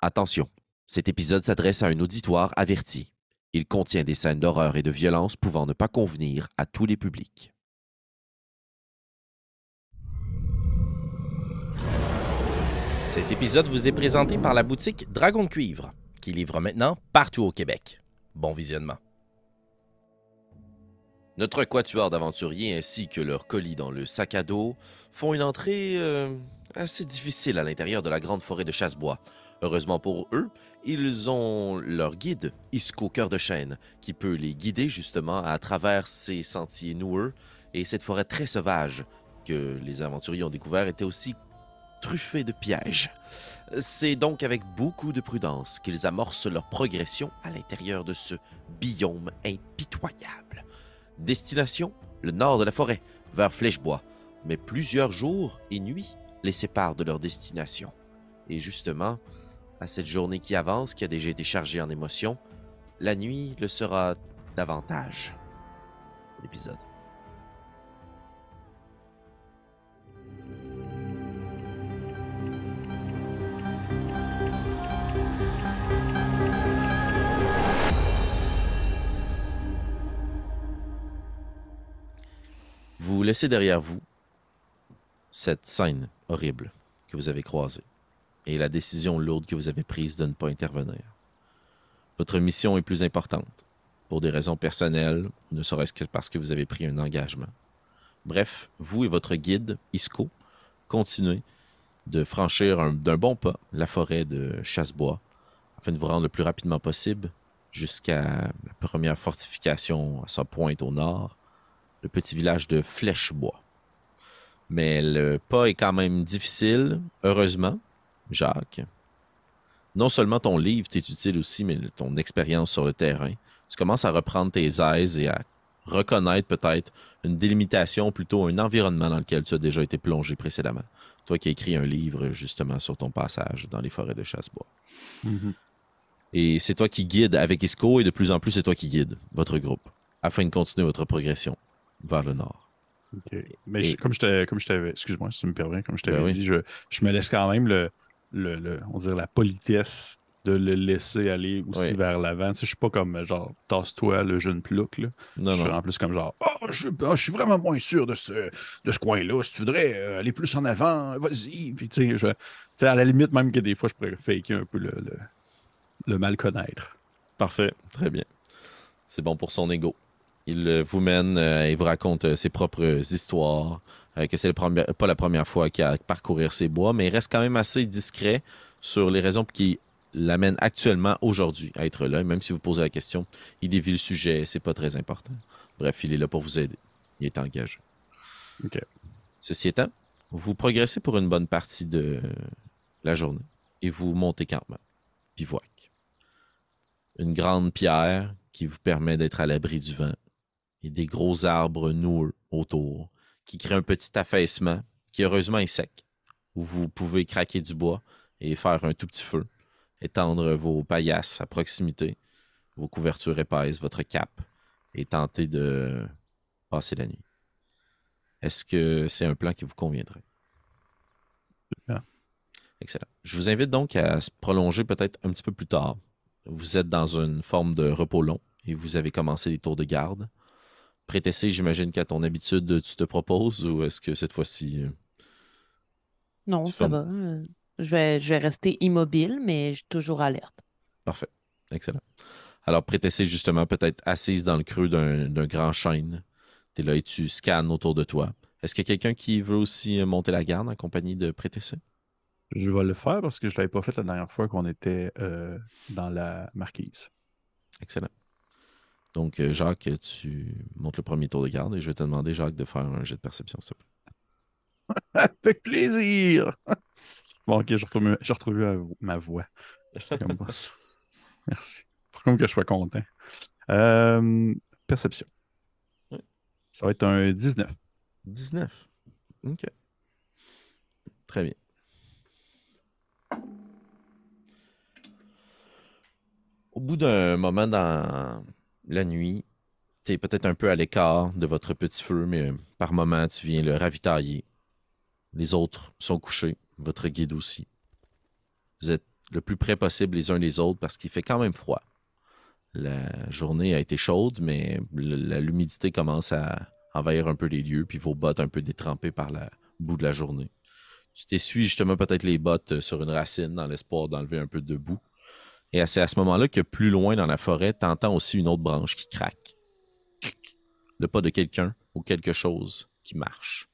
Attention, cet épisode s'adresse à un auditoire averti. Il contient des scènes d'horreur et de violence pouvant ne pas convenir à tous les publics. Cet épisode vous est présenté par la boutique Dragon Cuivre, qui livre maintenant partout au Québec. Bon visionnement. Notre quatuor d'aventuriers ainsi que leur colis dans le sac à dos font une entrée euh, assez difficile à l'intérieur de la grande forêt de Chassebois. Heureusement pour eux, ils ont leur guide, Isco Cœur de Chêne, qui peut les guider justement à travers ces sentiers noueux et cette forêt très sauvage que les aventuriers ont découvert était aussi truffée de pièges. C'est donc avec beaucoup de prudence qu'ils amorcent leur progression à l'intérieur de ce biome impitoyable. Destination, le nord de la forêt, vers Flèchebois, mais plusieurs jours et nuits les séparent de leur destination. Et justement, à cette journée qui avance, qui a déjà été chargée en émotions, la nuit le sera davantage. L'épisode. Vous laissez derrière vous cette scène horrible que vous avez croisée et la décision lourde que vous avez prise de ne pas intervenir. Votre mission est plus importante, pour des raisons personnelles, ne serait-ce que parce que vous avez pris un engagement. Bref, vous et votre guide, Isco, continuez de franchir d'un bon pas la forêt de Chassebois afin de vous rendre le plus rapidement possible jusqu'à la première fortification à sa pointe au nord, le petit village de Flèchebois. Mais le pas est quand même difficile, heureusement, Jacques. Non seulement ton livre t'est utile aussi, mais ton expérience sur le terrain. Tu commences à reprendre tes aises et à reconnaître peut-être une délimitation, plutôt un environnement dans lequel tu as déjà été plongé précédemment. Toi qui as écrit un livre justement sur ton passage dans les forêts de Chassebois. Mhm. Et c'est toi qui guide avec Isco et de plus en plus c'est toi qui guide votre groupe afin de continuer votre progression vers le nord. Mais Et- je- comme je t'avais, t'avais, excuse-moi si tu me permets, comme je t'avais Ben oui. dit, je, je me laisse quand même le, le, le- on dirait la politesse de le laisser aller aussi Oui. vers l'avant. Tu sais, je suis pas comme genre tasse-toi le jeune plouc là. Non, je suis non. en plus comme genre oh, je, je suis vraiment moins sûr de ce, de ce coin-là. Si tu voudrais euh, aller plus en avant, vas-y. Puis tu sais, je- tu sais, à la limite même que des fois je pourrais faker un peu le, le, le mal connaître. Parfait, très bien. C'est bon pour son ego. Il euh, vous mène euh, et vous raconte euh, ses propres histoires, euh, que c'est pas la première fois qu'il a à parcourir ces bois, mais il reste quand même assez discret sur les raisons qui l'amènent actuellement aujourd'hui à être là. Et même si vous posez la question, il dévie le sujet, c'est pas très important. Bref, il est là pour vous aider. Il est engagé. Ok. Ceci étant, vous progressez pour une bonne partie de la journée et vous montez campement, bivouac. Une grande pierre qui vous permet d'être à l'abri du vent et des gros arbres noueux autour qui créent un petit affaissement qui heureusement est sec où vous pouvez craquer du bois et faire un tout petit feu, étendre vos paillasses à proximité, vos couvertures épaisses, votre cape et tenter de passer la nuit. Est-ce que c'est un plan qui vous conviendrait? Excellent. Je vous invite donc à se prolonger peut-être un petit peu plus tard. Vous êtes dans une forme de repos long et vous avez commencé les tours de garde. Prétessé, j'imagine qu'à ton habitude, tu te proposes ou est-ce que cette fois-ci. euh, Non, ça fermes? va. euh, Je vais, je vais rester immobile, mais je suis toujours alerte. Parfait. Excellent. Alors, Prétessé, justement, peut-être assise dans le creux d'un d'un grand chêne. Tu es là et tu scannes autour de toi. Est-ce qu'il y a quelqu'un qui veut aussi euh, monter la garde en compagnie de Prétessé? Je vais le faire parce que je l'avais pas fait la dernière fois qu'on était euh, dans la marquise. Excellent. Donc, euh, Jacques, tu montes le premier tour de garde et je vais te demander, Jacques, de faire un jet de perception, s'il te plaît. Avec plaisir! bon, ok, j'ai retrouvé, j'ai retrouvé ma, vo- ma voix. Comme. Merci. Pour comme que je sois content. Euh, perception. Oui. Ça va être un 19. 19. OK. Très bien. Au bout d'un moment dans la nuit, tu es peut-être un peu à l'écart de votre petit feu, mais euh, par moment, tu viens le ravitailler. Les autres sont couchés, votre guide aussi. Vous êtes le plus près possible les uns des autres parce qu'il fait quand même froid. La journée a été chaude, mais l'humidité commence à envahir un peu les lieux, puis vos bottes un peu détrempées par le bout de la journée. Tu t'essuies justement peut-être les bottes sur une racine dans l'espoir d'enlever un peu de boue. Et c'est à ce moment-là que plus loin dans la forêt, tu entends aussi une autre branche qui craque. Le pas de quelqu'un ou quelque chose qui marche.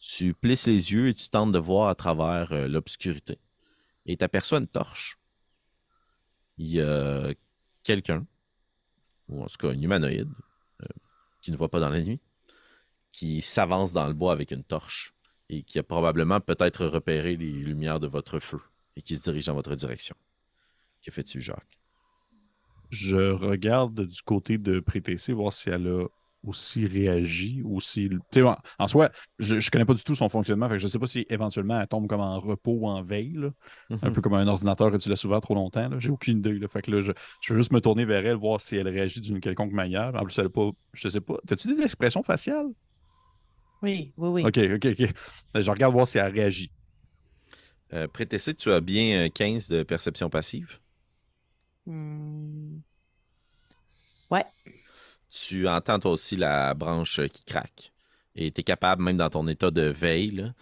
Tu plisses les yeux et tu tentes de voir à travers euh, l'obscurité. Et tu aperçois une torche. Il y a quelqu'un, ou en tout cas un humanoïde, euh, qui ne voit pas dans la nuit, qui s'avance dans le bois avec une torche et qui a probablement peut-être repéré les lumières de votre feu et qui se dirige dans votre direction. Que fais-tu, Jacques? Je regarde du côté de Prétessé, voir si elle a aussi réagi, aussi. En, en soi, je ne connais pas du tout son fonctionnement, fait je ne sais pas si éventuellement elle tombe comme en repos ou en veille, un peu comme un ordinateur que tu laisses ouvert trop longtemps. J'ai aucune idée. Fait que là, je, je, veux juste me tourner vers elle, voir si elle réagit d'une quelconque manière. En plus, elle n'a pas. Je sais pas. As-tu des expressions faciales? Oui, oui, oui. OK, OK, OK. Ben, je regarde voir si elle réagit. Euh, tu as bien 15 de perception passive. Hmm. Ouais tu entends toi aussi la branche qui craque. Et tu es capable, même dans ton état de veille,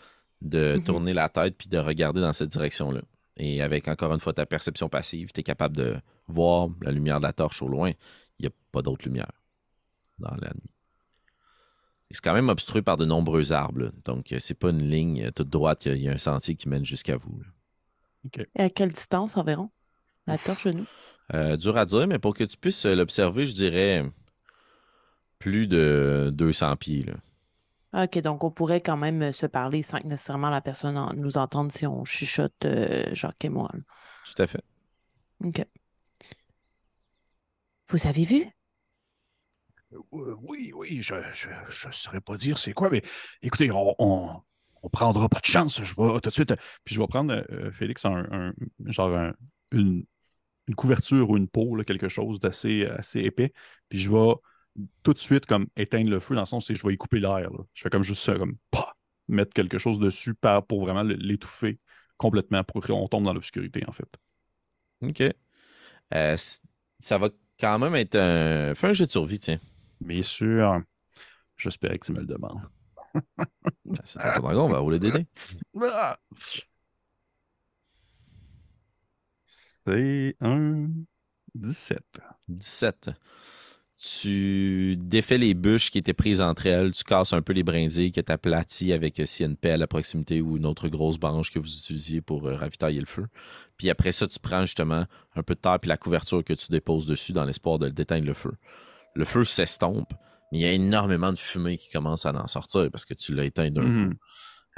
de mhm. tourner la tête puis de regarder dans cette direction-là. Et avec encore une fois ta perception passive, tu es capable de voir la lumière de la torche au loin. Il n'y a pas d'autre lumière dans la nuit. C'est quand même obstrué par de nombreux arbres. Donc, c'est pas une ligne toute droite. Il y, a un sentier qui mène jusqu'à vous. Et à quelle distance environ? La torche de nous? Euh, dur à dire, mais pour que tu puisses l'observer, je dirais plus de 200 pieds. Là. OK, donc on pourrait quand même se parler sans que nécessairement la personne nous entende si on chuchote euh, Jacques et moi. Tout à fait. OK. Vous avez vu? Euh, oui, oui, je ne saurais pas dire c'est quoi, mais écoutez, on, on, prendra pas de chance. Je vais tout de suite. Puis je vais prendre, Félix, un, genre une, couverture ou une peau, quelque chose d'assez assez épais. Puis je vais tout de suite comme éteindre le feu dans le sens où je vais y couper l'air. Je fais comme juste ça, comme mettre quelque chose dessus pour vraiment l'étouffer complètement pour qu'on tombe dans l'obscurité en fait. OK. Euh, ça va quand même être un. Fais un jeu de survie, tiens. Bien sûr. J'espère que tu me le demandes. Ben, c'est pas on va rouler des dés. C'est un 17. 17 tu défais les bûches qui étaient prises entre elles, tu casses un peu les brindilles que tu aplatis avec euh, s'il y a une pelle à proximité ou une autre grosse branche que vous utilisiez pour euh, ravitailler le feu. Puis après ça, tu prends justement un peu de terre puis la couverture que tu déposes dessus dans l'espoir de déteindre le feu. Le feu s'estompe, mais il y a énormément de fumée qui commence à en sortir parce que tu l'as éteint d'un mhm. coup.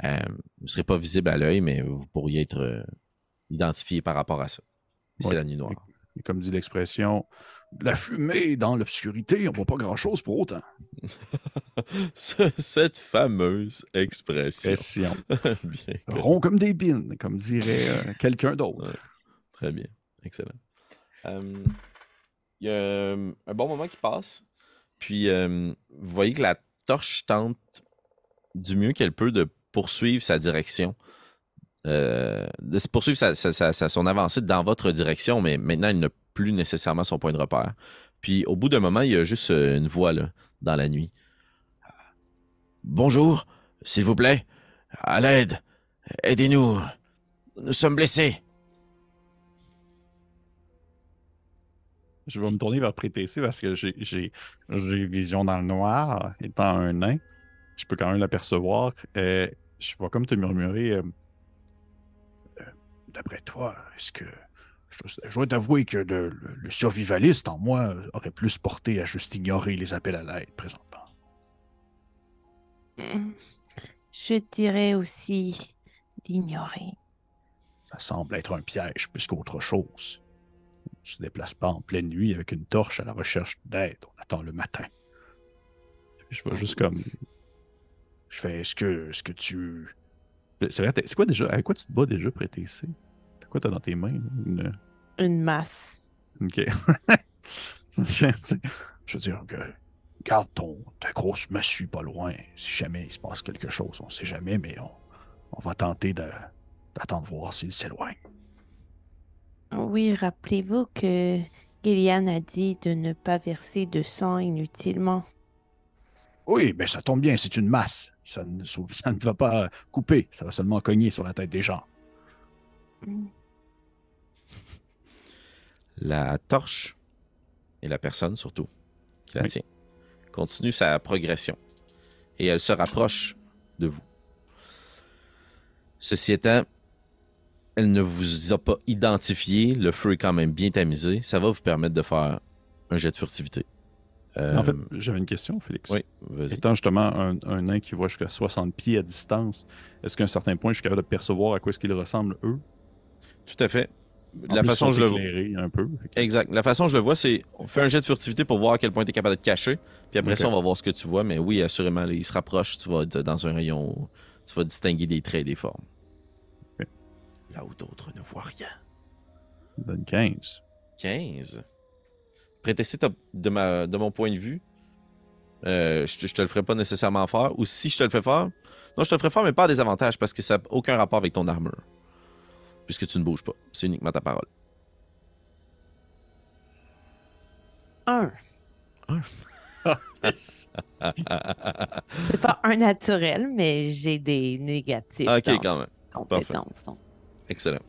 Euh, vous ne serez pas visible à l'œil, mais vous pourriez être identifié par rapport à ça. C'est la nuit noire. comme dit l'expression, la fumée dans l'obscurité, on voit pas grand-chose pour autant. Cette fameuse expression. bien, Rond comme des bines, comme dirait euh, quelqu'un d'autre. Très bien. Excellent. Euh, il y a euh, un bon moment qui passe. Puis, vous voyez que la torche tente du mieux qu'elle peut de poursuivre sa direction. De poursuivre son avancée dans votre direction, mais maintenant, elle ne plus nécessairement son point de repère. Puis au bout d'un moment, il y a juste euh, une voix là, dans la nuit. Bonjour, s'il vous plaît. À l'aide. Aidez-nous. Nous sommes blessés. Je vais me tourner vers Prétessé parce que j'ai vision dans le noir, étant un nain. Je peux quand même l'apercevoir. Euh, je vais comme te murmurer. Euh, d'après toi, est-ce que je, dois t'avouer que le, survivaliste en moi aurait plus porté à juste ignorer les appels à l'aide présentement? Je dirais aussi d'ignorer. Ça semble être un piège plus qu'autre chose. On ne se déplace pas en pleine nuit avec une torche à la recherche d'aide. On attend le matin. Je vois juste comme. Je fais est-ce que, ce que tu. C'est vrai, c'est quoi déjà. À quoi tu te bats déjà prêté ici? Quoi t'as dans tes mains? Une, masse. Ok. je veux dire que garde ton, ta grosse massue pas loin. Si jamais il se passe quelque chose, on sait jamais, mais on, va tenter d'attendre voir s'il s'éloigne. Oui, rappelez-vous que Gillian a dit de ne pas verser de sang inutilement. Oui, mais ça tombe bien, c'est une masse. Ça ne, ça ne va pas couper, ça va seulement cogner sur la tête des gens. La torche, et la personne surtout, qui la Oui. tient, continue sa progression. Et elle se rapproche de vous. Ceci étant, elle ne vous a pas identifié. Le feu est quand même bien tamisé. Ça va vous permettre de faire un jet de furtivité. Euh, En fait, j'avais une question, Félix. oui, vas-y. Étant justement un, un nain qui voit jusqu'à 60 pieds à distance, est-ce qu'à un certain point, je suis capable de percevoir à quoi est-ce qu'ils ressemblent, eux? Tout à fait. En La plus, façon je le vois. un peu. Exact. La façon je le vois, c'est on fait un jet de furtivité pour voir à quel point tu es capable de te cacher. Puis après ça, on va voir ce que tu vois. Mais oui, assurément, là, il se rapproche. Tu vas être dans un rayon. où Tu vas distinguer des traits et des formes. Là où d'autres ne voient rien. Donne 15. 15. Prétester de, ma, de mon point de vue, euh, je, te- je te le ferai pas nécessairement faire. Ou si je te le fais faire, non, je te le ferai faire, mais pas à des avantages parce que ça n'a aucun rapport avec ton armure. Puisque tu ne bouges pas. C'est uniquement ta parole. Un. Yes. C'est pas un naturel, mais j'ai des négatifs. ok, dans quand même. compétence, donc. Excellent.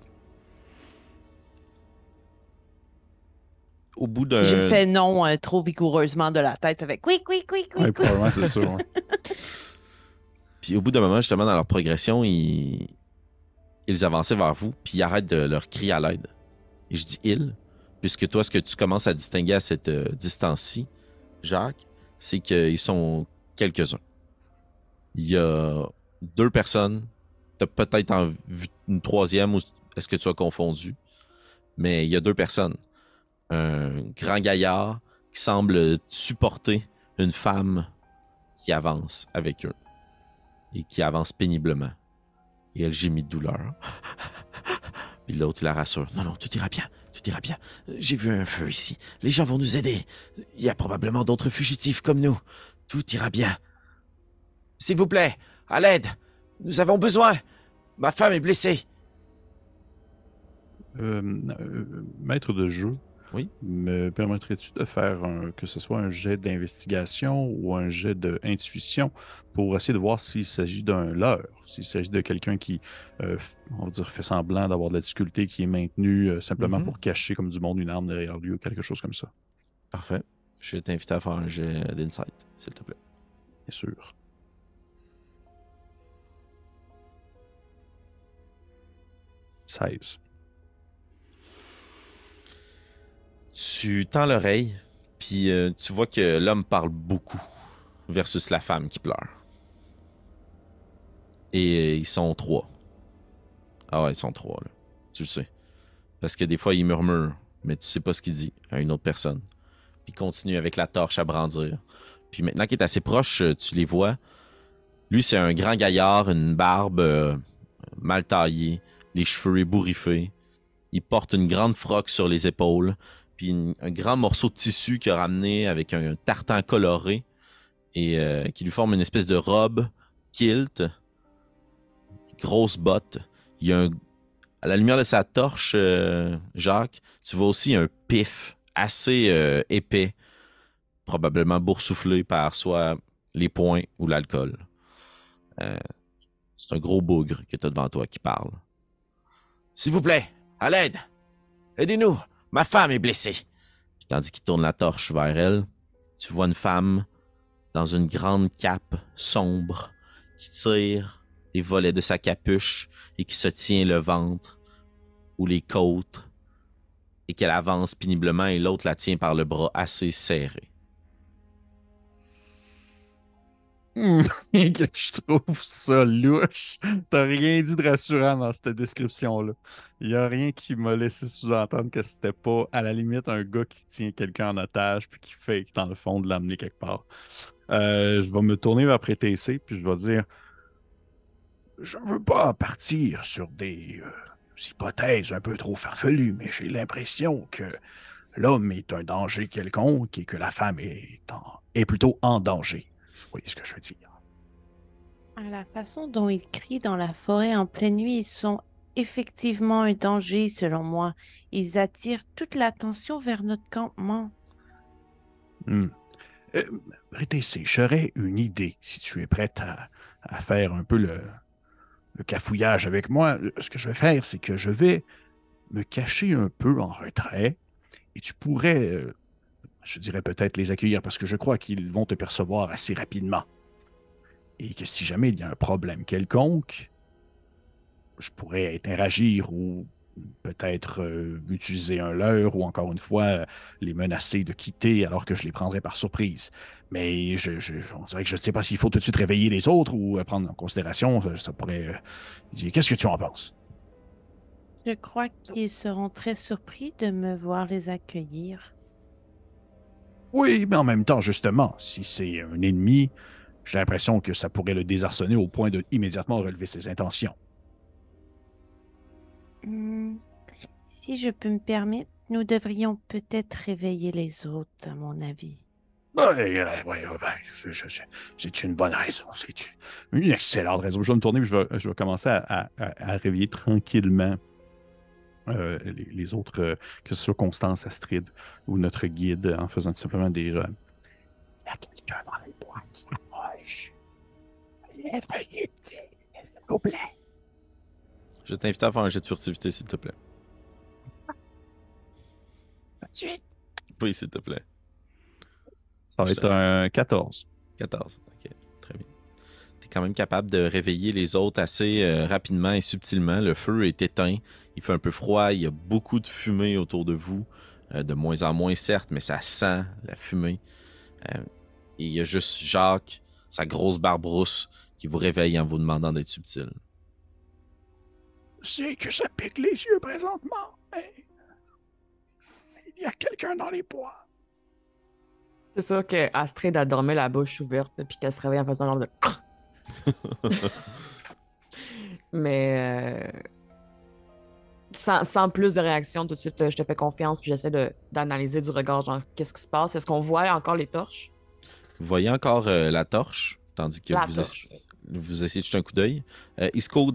Au bout d'un. J'ai fait non euh, trop vigoureusement de la tête avec oui, oui, oui, oui, Ouais, oui. probablement, c'est sûr. ouais. Puis au bout d'un moment, justement, dans leur progression, ils, ils avançaient vers vous, puis ils arrêtent de leur crier à l'aide. Et je dis ils, puisque toi, ce que tu commences à distinguer à cette euh, distance-ci, Jacques, c'est qu'ils sont quelques-uns. Il y a deux personnes, tu as peut-être vu une troisième, ou est-ce que tu as confondu? Mais il y a deux personnes. Un grand gaillard qui semble supporter une femme qui avance avec eux et qui avance péniblement. Et elle gémit de douleur. Puis l'autre, il la rassure. Non, non, tout ira bien, tout ira bien. J'ai vu un feu ici. Les gens vont nous aider. Il y a probablement d'autres fugitifs comme nous. Tout ira bien. S'il vous plaît, à l'aide. Nous avons besoin. Ma femme est blessée. Euh, euh, maître de jeu, Oui. me permettrais-tu de faire un- que ce soit un jet d'investigation ou un jet d'intuition pour essayer de voir s'il s'agit d'un leurre, s'il s'agit de quelqu'un qui, euh, on va dire, fait semblant d'avoir de la difficulté, qui est maintenu euh, simplement Mhm. pour cacher comme du monde une arme derrière lui ou quelque chose comme ça, Parfait. Je vais t'inviter à faire un jet d'insight, s'il te plaît. bien sûr. « 16. Tu tends l'oreille, puis euh, tu vois que l'homme parle beaucoup versus la femme qui pleure. Et euh, ils sont trois. Ah ouais, ils sont trois, là. Tu le sais. Parce que des fois, il murmure, mais tu sais pas ce qu'il dit à une autre personne. Puis continue avec la torche à brandir. Puis maintenant qu'il est assez proche, euh, tu les vois. Lui, c'est un grand gaillard, une barbe mal taillée, les cheveux ébouriffés. Il porte une grande froque sur les épaules, puis un grand morceau de tissu qu'il a ramené avec un tartan coloré et euh, qui lui forme une espèce de robe kilt, grosse botte. Il y a à la lumière de sa torche, euh, Jacques, tu vois aussi un pif assez euh, épais, probablement boursouflé par soit les poings ou l'alcool. C'est un gros bougre que tu as devant toi qui parle. S'il vous plaît, à l'aide! Aidez-nous! Ma femme est blessée! Tandis qu'il tourne la torche vers elle, tu vois une femme dans une grande cape sombre qui tire les volets de sa capuche et qui se tient le ventre ou les côtes et qu'elle avance péniblement et l'autre la tient par le bras assez serré. que je trouve ça louche. T'as rien dit de rassurant dans cette description-là. Il n'y a rien qui m'a laissé sous-entendre que c'était pas, à la limite, un gars qui tient quelqu'un en otage puis qui fait, dans le fond, de l'amener quelque part. Euh, je vais me tourner vers PTC puis je vais dire Je veux pas partir sur des euh, hypothèses un peu trop farfelues, mais j'ai l'impression que l'homme est un danger quelconque et que la femme est plutôt en danger. Vous voyez ce que je veux dire? À la façon dont ils crient dans la forêt en pleine nuit, ils sont effectivement un danger selon moi. Ils attirent toute l'attention vers notre campement. Hmm. Euh, j'aurais une idée si tu es prête à, à faire un peu le, le cafouillage avec moi. Ce que je vais faire, c'est que je vais me cacher un peu en retrait et tu pourrais, euh, je dirais peut-être les accueillir parce que je crois qu'ils vont te percevoir assez rapidement. Et que si jamais il y a un problème quelconque, je pourrais interagir ou peut-être euh, utiliser un leurre ou encore une fois euh, les menacer de quitter alors que je les prendrais par surprise. Mais je, je- on dirait que je ne sais pas s'il faut tout de suite réveiller les autres ou euh, prendre en considération. Ça, pourrait. Qu'est-ce que tu en penses? Je crois qu'ils seront très surpris de me voir les accueillir. Oui, mais en même temps, justement, si c'est un ennemi, j'ai l'impression que ça pourrait le désarçonner au point de immédiatement relever ses intentions. Hmm, Si je peux me permettre, nous devrions peut-être réveiller les autres, à mon avis. Je- je- je- c'est une bonne raison. C'est une, excellente raison. Je vais me tourner et je vais, je vais commencer à, à- à- à réveiller tranquillement euh, les, les autres, euh, que ce soit Constance, Astrid ou notre guide, en faisant tout simplement des. euh, Il y a quelqu'un dans les bois qui approche. Veuillez, s'il vous plaît. Je t'invite à faire un jet de furtivité, s'il te plaît. Tout de suite. Oui, s'il te plaît. Ça va être un 14. 14. Ok, quand même capable de réveiller les autres assez euh, rapidement et subtilement. Le feu est éteint. Il fait un peu froid. Il y a beaucoup de fumée autour de vous. Euh, de moins en moins, certes, mais ça sent la fumée. Euh, et il y a juste Jacques, sa grosse barbe rousse, qui vous réveille en vous demandant d'être subtil. Sais que ça pique les yeux présentement, mais il y a quelqu'un dans les bois. C'est sûr que Astrid a dormi la bouche ouverte, puis qu'elle se réveille en faisant genre de. Mais. euh, Sans, sans plus de réaction, tout de suite, euh, je te fais confiance, puis j'essaie de- d'analyser du regard, genre, qu'est-ce qui se passe? Est-ce qu'on voit encore les torches? Vous voyez encore euh, la torche, tandis que La vous, torche. essa- vous essayez de jeter un coup d'œil. Euh, Isco,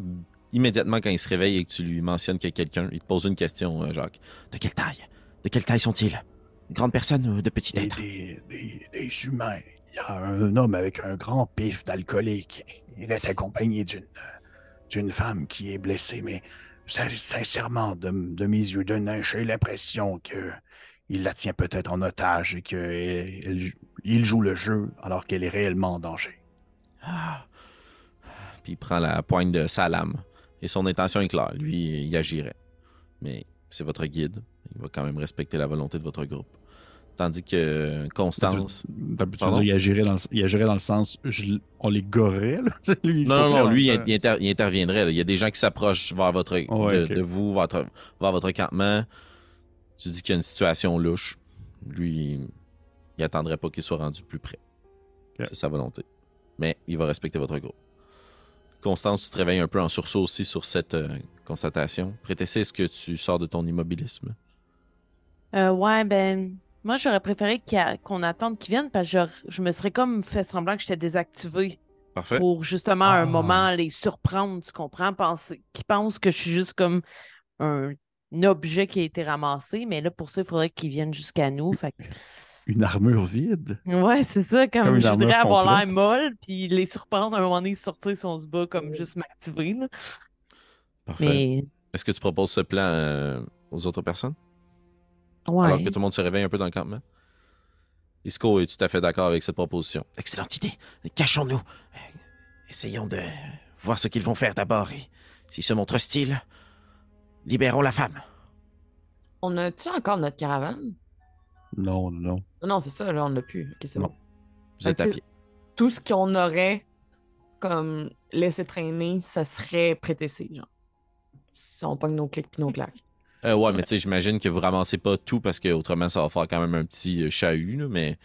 immédiatement quand il se réveille et que tu lui mentionnes qu'il y a quelqu'un, il te pose une question, euh, Jacques. De quelle taille? De quelle taille sont-ils? De grandes personnes ou de petits Des, êtres des, des- des humains. Il y a un homme avec un grand pif d'alcoolique. Il est accompagné d'une femme qui est blessée, mais sin- sincèrement, de, mes yeux de nain, j'ai l'impression que il la tient peut-être en otage et qu'il joue le jeu alors qu'elle est réellement en danger. Ah. Puis il prend la poigne de sa lame. Et son intention est claire. Lui, il agirait. Mais c'est votre guide. Il va quand même respecter la volonté de votre groupe. Tandis que Constance. Tu Pardon? dire, il agirait dans le, il agirait dans le sens, je- on les gorerait, là? Lui, Non, non, non, lui, il, il inter- il interviendrait. là. Il y a des gens qui s'approchent vers votre, Ouais, de, de vous, votre, vers votre campement. Tu dis qu'il y a une situation louche. Lui, il, attendrait pas qu'il soit rendu plus près. C'est sa volonté. Mais il va respecter votre groupe. Constance, tu te réveilles un peu en sursaut aussi sur cette euh, constatation. Prétessé, est-ce que tu sors de ton immobilisme? Euh, ouais, ben, moi, j'aurais préféré qu'on attende qu'ils viennent parce que je, je me serais comme fait semblant que j'étais désactivé Parfait. pour justement à un Ah. moment les surprendre, tu comprends? Penser, qu'ils pensent que je suis juste comme un, objet qui a été ramassé, mais là, pour ça, il faudrait qu'ils viennent jusqu'à nous. Fait que- Une armure vide? Ouais, c'est ça, comme, je voudrais avoir l'air molle, puis les surprendre à un moment donné, sortir son se bat, comme juste m'activer. Parfait. Mais, Est-ce que tu proposes ce plan euh, aux autres personnes? Ouais. Alors que tout le monde se réveille un peu dans le campement? Isco est tout à fait d'accord avec cette proposition. Excellente idée. Cachons-nous. Euh, Essayons de voir ce qu'ils vont faire d'abord. Et s'ils se montrent hostiles, libérons la femme. On a-tu encore notre caravane? Non, non. Non, non, c'est ça, là, on l'a plus. Ok, c'est Non. bon. Vous êtes à Fait que pied. Tout ce qu'on aurait comme laissé traîner, ça serait prétessé, genre. Si on pogne nos clics puis nos claques. Euh, ouais, mais tu sais, j'imagine que vous ramassez pas tout parce que autrement ça va faire quand même un petit euh, chahut, là, mais.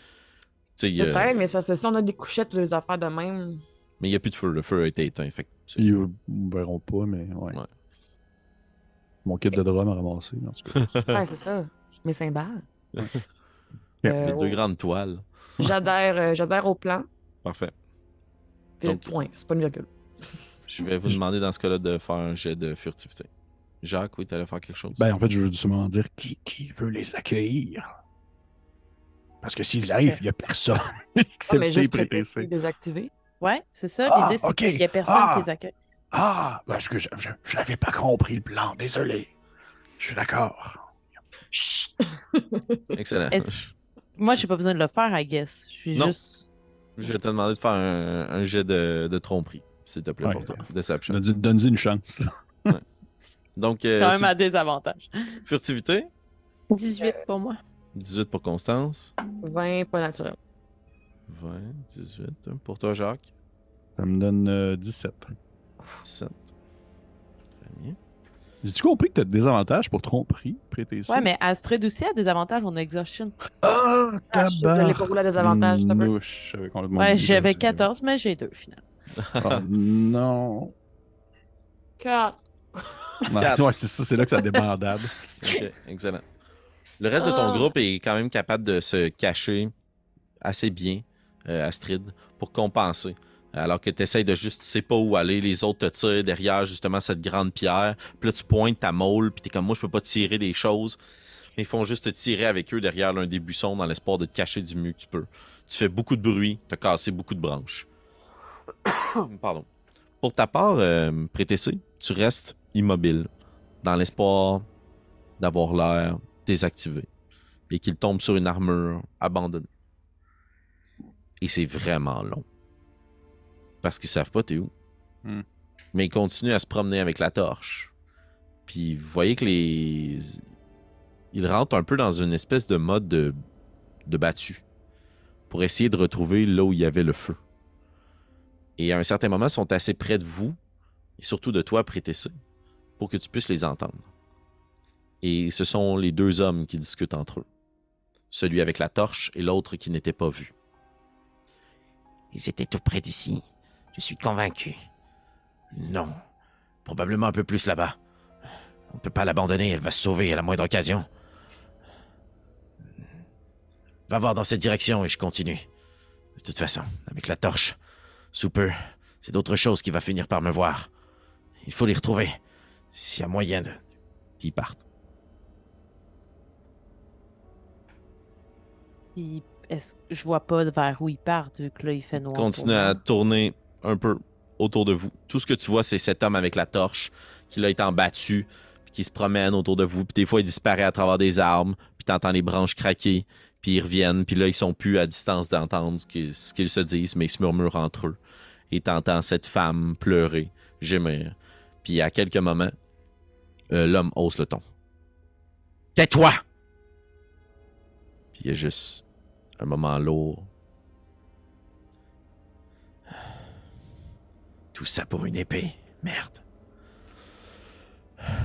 Tu sais, il y a- Peut-être, mais c'est parce que si on a des couchettes ou des affaires de même, mais il n'y a plus de feu. Le feu a été éteint. Fait Ils ne verront pas, mais ouais. Ouais. Mon kit de drum a ramassé, en tout cas. ouais, c'est ça. Mes cymbales. Euh, les deux oh. grandes toiles. J'adhère, euh, j'adhère au plan. Parfait. Puis Donc- point. C'est pas une virgule. Je vais vous demander dans ce cas-là de faire un jet de furtivité. Jacques, oui, t'allais faire quelque chose? Ben, en fait, je veux justement dire qui, qui veut les accueillir. Parce que s'ils arrivent, il n'y a personne Ah, excepté prêter, désactiver. Ouais, c'est ça. Ah, L'idée, c'est ok. qu'il n'y a personne Ah. qui les accueille. Ah, parce que je n'avais pas compris le plan, désolé. Je suis d'accord. Chut. Excellent. Moi, j'ai pas besoin de le faire, I guess. Je suis Non. juste. Je vais te demander de faire un, un jet de, de tromperie, s'il te plaît, Ouais. pour toi. Deception. Donne- Donne-y une chance. Donc, euh, quand même à désavantage. furtivité, 18 pour moi. 18 pour Constance. 20, pas naturel. 20, 18. Pour toi, Jacques. Ça me donne euh, 17. 17. Très bien. J'ai-tu compris que tu as des avantages pour tromperie, prêter ça? Ouais, mais Astrid aussi a des avantages en exhaustion. Ah, Ah, pas à t'as. Nouche, j'avais complètement Ouais, oublié j'avais ça. 14, mais j'ai deux, finalement. Ah, non. 4. Ouais, Quatre. ouais, c'est ça, c'est là que ça débandade. Ok, excellent. Le reste de ton Ah. groupe est quand même capable de se cacher assez bien, euh, Astrid, pour compenser. Alors que tu essaies de juste, tu sais pas où aller, les autres te tirent derrière justement cette grande pierre. Puis là, tu pointes ta môle, puis t'es comme moi, je peux pas tirer des choses. Mais ils font juste te tirer avec eux derrière l'un des buissons dans l'espoir de te cacher du mieux que tu peux. Tu fais beaucoup de bruit, tu as cassé beaucoup de branches. Pardon. Pour ta part, euh, Prétessé, tu restes immobile dans l'espoir d'avoir l'air désactivé et qu'il tombe sur une armure abandonnée. Et c'est vraiment long. Parce qu'ils savent pas t'es où. Hmm. Mais ils continuent à se promener avec la torche. Puis vous voyez que les. Ils rentrent un peu dans une espèce de mode de, de battu pour essayer de retrouver là où il y avait le feu. Et à un certain moment, ils sont assez près de vous, et surtout de toi, Prétessé, pour que tu puisses les entendre. Et ce sont les deux hommes qui discutent entre eux. Celui avec la torche et l'autre qui n'était pas vu. Ils étaient tout près d'ici. Je suis convaincu. Non. Probablement un peu plus là-bas. On ne peut pas l'abandonner, elle va se sauver à la moindre occasion. Va voir dans cette direction et je continue. De toute façon, avec la torche, sous peu, c'est d'autres choses qui va finir par me voir. Il faut les retrouver. S'il y a moyen de... Puis ils partent. Puis, est-ce que je vois pas vers où ils partent, vu que là, il fait noir. Continue à tourner un peu autour de vous. Tout ce que tu vois, c'est cet homme avec la torche qui là étant battu, puis qui se promène autour de vous. Puis des fois, il disparaît à travers des arbres, puis t'entends les branches craquer, puis ils reviennent. Puis là, ils sont plus à distance d'entendre ce qu'ils se disent, mais ils se murmurent entre eux. Et t'entends cette femme pleurer, gémir. Puis à quelques moments, euh, l'homme hausse le ton. Tais-toi! Puis il y a juste un moment lourd. Tout ça pour une épée. Merde.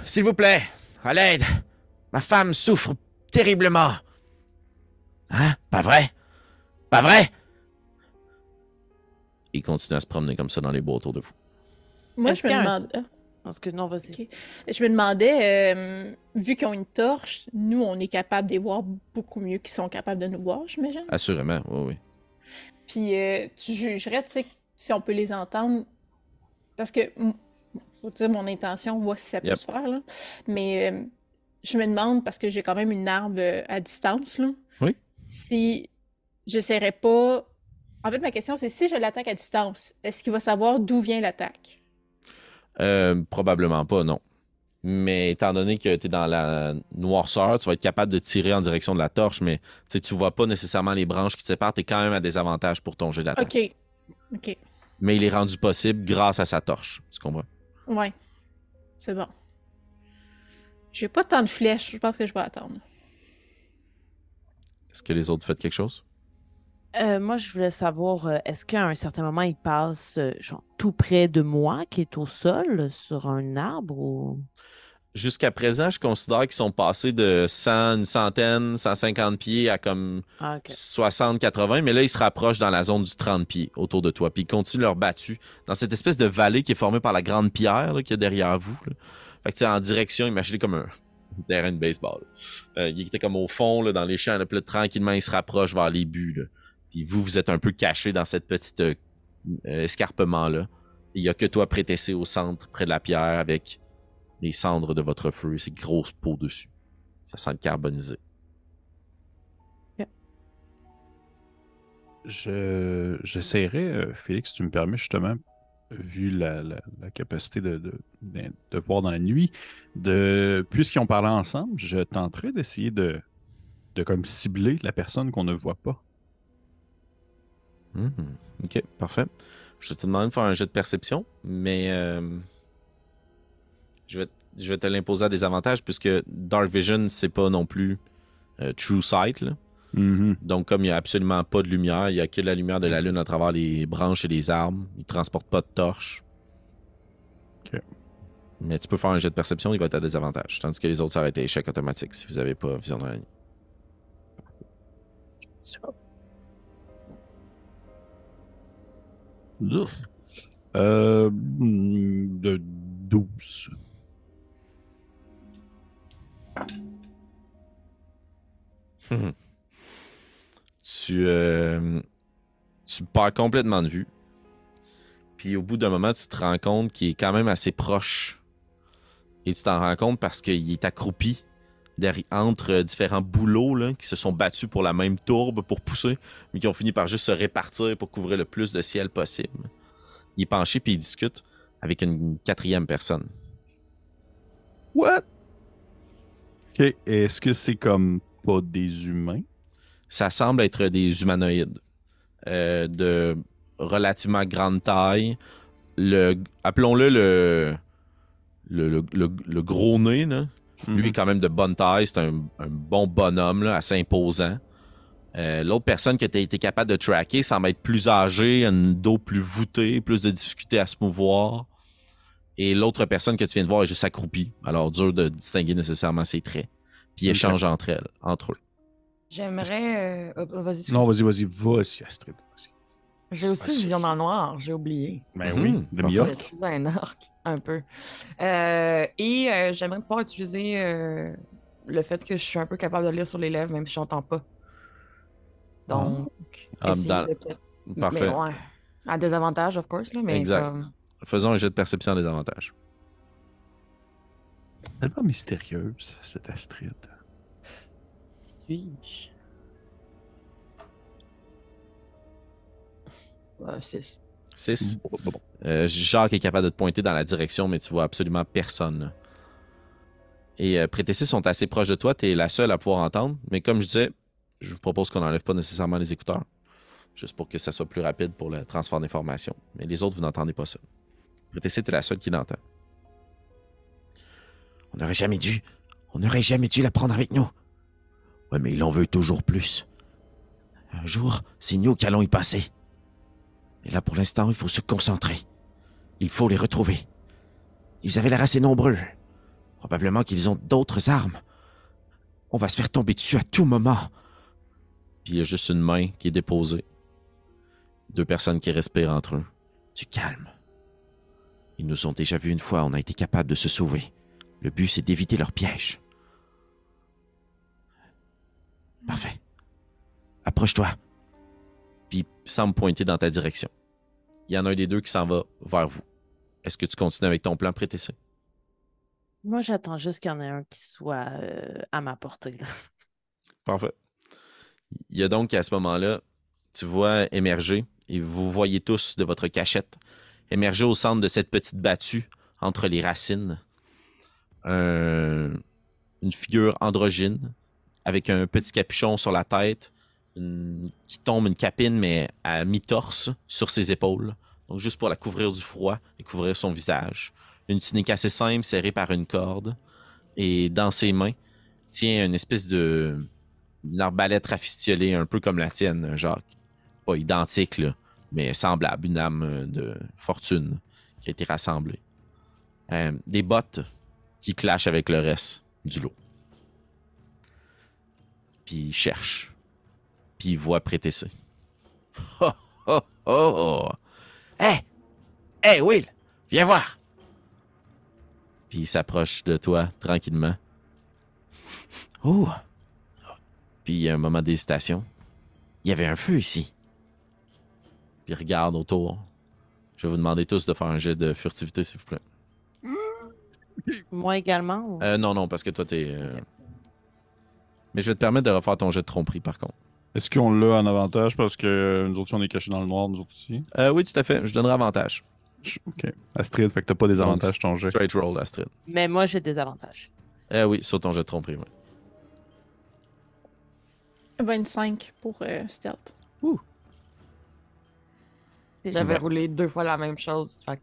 S'il vous plaît, à l'aide. Ma femme souffre terriblement. Hein? Pas vrai? Pas vrai? Il continue à se promener comme ça dans les bois autour de vous. Moi, je me demande. Parce que non, vas-y. Je me demandais, euh, vu qu'ils ont une torche, nous, on est capable de les voir beaucoup mieux qu'ils sont capables de nous voir, j'imagine? Assurément, oui, oui. Puis euh, tu jugerais, tu sais, si on peut les entendre. Parce que, faut dire mon intention, voir si ça peut Yep. se faire, là. Mais euh, je me demande, parce que j'ai quand même une arme à distance, là. Oui. Si j'essaierais pas. En fait, ma question, c'est si je l'attaque à distance, est-ce qu'il va savoir d'où vient l'attaque? Euh, probablement pas, non. Mais étant donné que tu es dans la noirceur, tu vas être capable de tirer en direction de la torche, mais tu vois pas nécessairement les branches qui te séparent. Tu es quand même à désavantage pour ton jet d'attaque. Ok. Ok. Mais il est rendu possible grâce à sa torche. Tu comprends? Ouais. C'est bon. J'ai pas tant de flèches, je pense que je vais attendre. Est-ce que les autres font quelque chose? Euh, moi, je voulais savoir, euh, est-ce qu'à un certain moment, il passe euh, genre, tout près de moi, qui est au sol, sur un arbre ou... Jusqu'à présent, je considère qu'ils sont passés de 100, une centaine, 150 pieds à comme Ah, ok. 60, 80, mais là, ils se rapprochent dans la zone du 30 pieds autour de toi. Puis ils continuent leur battu dans cette espèce de vallée qui est formée par la grande pierre y a derrière vous. là. Fait que en direction, imaginez comme un terrain de baseball. Euh, il était comme au fond, là, dans les champs, là, puis là, tranquillement, ils se rapprochent vers les buts. là. Puis vous, vous êtes un peu caché dans cette petite euh, euh, escarpement-là. Il y a que toi, prétessé au centre, près de la pierre, avec les cendres de votre feu et ces grosses peaux dessus. Ça sent le carbonisé. Je, j'essaierai, euh, Félix, si tu me permets justement, vu la, la- la capacité de, de, de- de voir dans la nuit, de puisqu'ils ont parlé ensemble, je tenterai d'essayer de, de comme cibler la personne qu'on ne voit pas. Mhm. Ok, parfait. Je vais te demander de faire un jet de perception, mais euh, je, vais, je vais te l'imposer à des avantages puisque Dark Vision, c'est pas non plus euh, True Sight. là. Mhm. Donc, comme il n'y a absolument pas de lumière, il n'y a que la lumière de la lune à travers les branches et les arbres. Il ne transporte pas de torche. Ok. Mais tu peux faire un jet de perception, il va être à des avantages. Tandis que les autres, ça aurait été échec automatique si vous n'avez pas vision dans la nuit. Euh, de 12. tu, euh, tu perds complètement de vue. Puis au bout d'un moment, tu te rends compte qu'il est quand même assez proche. Et tu t'en rends compte parce qu'il est accroupi entre euh, différents bouleaux là, qui se sont battus pour la même tourbe pour pousser, mais qui ont fini par juste se répartir pour couvrir le plus de ciel possible. Il est penché puis il discute avec une quatrième personne. What? Ok, est-ce que c'est comme pas des humains? ça semble être des humanoïdes euh, de relativement grande taille. Le, appelons-le le, le, le- le- le gros nez. Là. Lui est quand même de bonne taille. C'est un, un bon bonhomme, là, assez imposant. Euh, L'autre personne que tu as été capable de tracker semble être plus âgée, une dos plus voûtée, plus de difficulté à se mouvoir. Et l'autre personne que tu viens de voir est juste accroupie. Alors, dur de distinguer nécessairement ses traits. Puis échangent entre elles, entre eux. J'aimerais. euh, oh, vas-y, Non, vas-y, vas-y, vas-y, Astrid. vas-y. J'ai aussi Vas-y. vision dans le noir, j'ai oublié. Ben Mhm, oui, parfait. demi-orc. Je suis un orc, un peu. Euh, et euh, j'aimerais pouvoir utiliser euh, le fait que je suis un peu capable de lire sur les lèvres, même si j'entends pas. Donc, Ah, essayer dans- de Parfait. Mais ouais. À désavantage, of course, là, mais Exact. comme- Faisons un jet de perception des avantages. Tellement mystérieuse, cette Astrid. suis-je? Euh, six. 6. Bon, bon, bon. Euh, Jacques est capable de te pointer dans la direction, mais tu vois absolument personne. Et euh, sont assez proches de toi, tu es la seule à pouvoir entendre. Mais comme je disais, je vous propose qu'on n'enlève pas nécessairement les écouteurs. Juste pour que ça soit plus rapide pour le transfert d'informations. Mais les autres, vous n'entendez pas ça. Prétécis, t'es la seule qui l'entend. On n'aurait jamais dû. On n'aurait jamais dû la prendre avec nous. Ouais, mais il en veut toujours plus. Un jour, c'est nous qui y passer. Et là, pour l'instant, il faut se concentrer. Il faut les retrouver. Ils avaient l'air assez nombreux. Probablement qu'ils ont d'autres armes. On va se faire tomber dessus à tout moment. Puis il y a juste une main qui est déposée. Deux personnes qui respirent entre eux. Du calme. Ils nous ont déjà vus une fois, on a été capable de se sauver. Le but, c'est d'éviter leur piège. Parfait. Approche-toi. Semble pointer dans ta direction. Il y en a un des deux qui s'en va vers vous. Est-ce que tu continues avec ton plan Prétécis? Moi, j'attends juste qu'il y en ait un qui soit euh, à ma portée. là. Parfait. Il y a donc à ce moment-là, tu vois émerger, et vous voyez tous de votre cachette, émerger au centre de cette petite battue entre les racines, un- une figure androgyne avec un petit capuchon sur la tête, qui tombe une capine, mais à mi-torse sur ses épaules. Donc juste pour la couvrir du froid et couvrir son visage. Une tunique assez simple serrée par une corde. Et dans ses mains, tient une espèce de une arbalète rafistolée, un peu comme la tienne, Jacques. Pas identique, mais semblable, une âme de fortune qui a été rassemblée. Euh, des bottes qui clashent avec le reste du lot. Puis il cherche. Puis il voit prêter ça. Oh, oh, oh. Hé! Hé, Will! Viens voir! Puis il s'approche de toi tranquillement. Oh! Puis il y a un moment d'hésitation. Il y avait un feu ici. Puis il regarde autour. Je vais vous demander tous de faire un jet de furtivité, s'il vous plaît. Moi également. ou- Euh, non, non, parce que toi, t'es. euh, Mais je vais te permettre de refaire ton jet de tromperie, par contre. Est-ce qu'on l'a en avantage parce que nous autres, on est cachés dans le noir, nous autres aussi? Euh, oui, tout à fait. Je donnerai avantage. Ok. Astrid, fait que t'as pas des avantages ton jet. Straight roll, Astrid. Mais moi, j'ai des avantages. Euh, oui, sur ton jet de tromperie, oui. 25 pour euh, stealth. J'avais roulé deux fois la même chose. Fait que...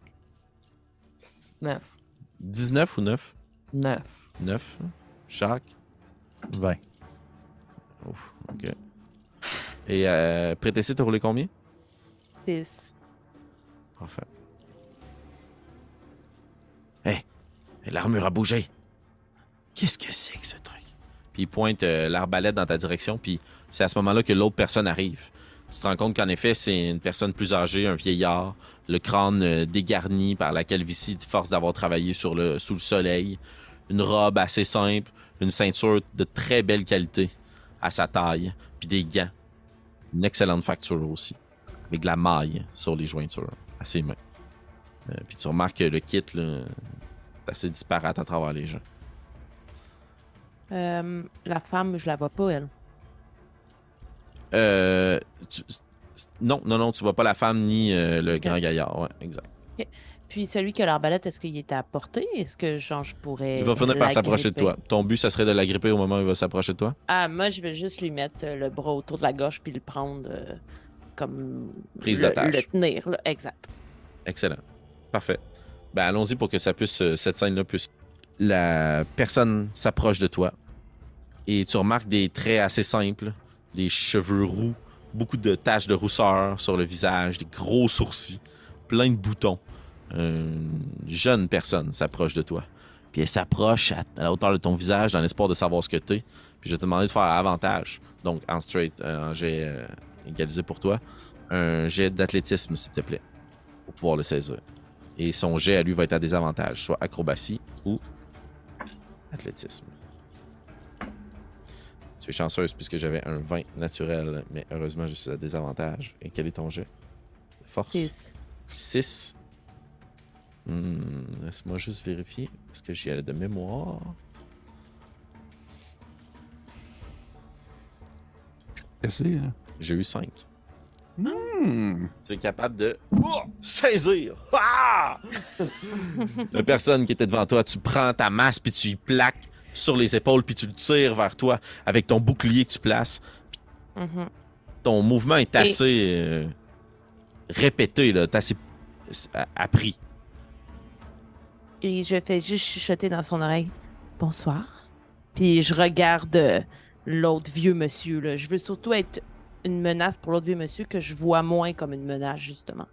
9. 19 ou 9 9. 9. Chaque. 20. Ouf, ok. Et euh, Prétessé, t'as roulé combien? 10. Parfait. L'armure a bougé. Qu'est-ce que c'est que ce truc? Puis il pointe euh, l'arbalète dans ta direction, puis c'est à ce moment-là que l'autre personne arrive. Tu te rends compte qu'en effet, c'est une personne plus âgée, un vieillard, le crâne euh, dégarni par la calvitie, de force d'avoir travaillé sur le, sous le soleil, une robe assez simple, une ceinture de très belle qualité à sa taille, puis des gants. Une excellente facture aussi, avec de la maille sur les jointures, à ses mains. Euh, puis tu remarques que le kit, là, est assez disparate à travers les gens. Euh, la femme, je la vois pas, elle. Euh, tu- non, non, non, tu vois pas la femme ni euh, le grand gaillard. Ouais, exact. Puis celui qui a l'arbalète, est-ce qu'il est à portée? Est-ce que genre, je pourrais. Il va finir par s'approcher de toi. Ton but, ça serait de l'agripper au moment où il va s'approcher de toi? Ah, moi, je vais juste lui mettre euh, le bras autour de la gorge puis le prendre euh, comme. Prise d'otage. Le tenir, là. Exact. Excellent. Parfait. Ben, allons-y pour que ça puisse, euh, cette scène-là puisse. La personne s'approche de toi et tu remarques des traits assez simples, des cheveux roux, beaucoup de taches de rousseur sur le visage, des gros sourcils, plein de boutons. Une jeune personne s'approche de toi. Puis elle s'approche à, la hauteur de ton visage dans l'espoir de savoir ce que t'es. Puis je vais te demander de faire avantage. Donc en straight, euh, en jet euh, égalisé pour toi. Un jet d'athlétisme, s'il te plaît, pour pouvoir le saisir. Et son jet à lui va être à désavantage, soit acrobatie ou athlétisme. Tu es chanceuse puisque j'avais un 20 naturel, mais heureusement je suis à désavantage. Et quel est ton jet? Force? Six. 6. Hmm, Laisse-moi juste vérifier parce que j'y allais de mémoire. Là? J'ai eu 5. Hmm. Tu es capable de Oh! saisir. Ah! La personne qui était devant toi, tu prends ta masse puis tu y plaques sur les épaules puis tu le tires vers toi avec ton bouclier que tu places. Mhm. Ton mouvement est Et- assez euh, répété, là, t'es assez a- appris. Et je fais juste chuchoter dans son oreille Bonsoir. Puis je regarde euh, l'autre vieux monsieur. Je veux surtout être une menace pour l'autre vieux monsieur que je vois moins comme une menace, justement.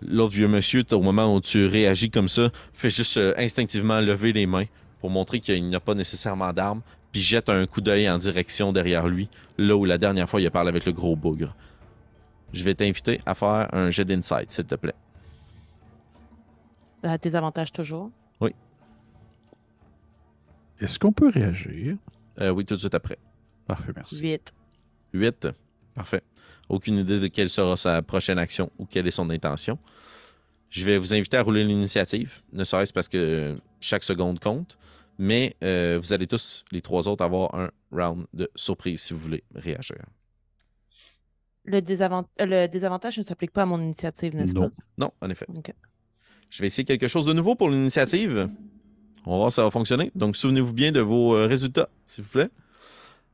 L'autre vieux monsieur, au moment où tu réagis comme ça, fait juste euh, instinctivement lever les mains pour montrer qu'il n'a pas nécessairement d'arme, puis jette un coup d'œil en direction derrière lui, là où la dernière fois il a parlé avec le gros bougre. Je vais t'inviter à faire un jet d'insight, s'il te plaît. À tes avantages toujours. Est-ce qu'on peut réagir? Euh, oui, tout de suite après. Parfait, merci. 8. 8. Parfait. Aucune idée de quelle sera sa prochaine action ou quelle est son intention. Je vais vous inviter à rouler l'initiative, ne serait-ce parce que chaque seconde compte. Mais euh, vous allez tous, les trois autres, avoir un round de surprise si vous voulez réagir. Le, désavant- euh, le désavantage ne s'applique pas à mon initiative, n'est-ce Non. pas? Non, en effet. Ok. Je vais essayer quelque chose de nouveau pour l'initiative. On va voir si ça va fonctionner. Donc, souvenez-vous bien de vos euh, résultats, s'il vous plaît.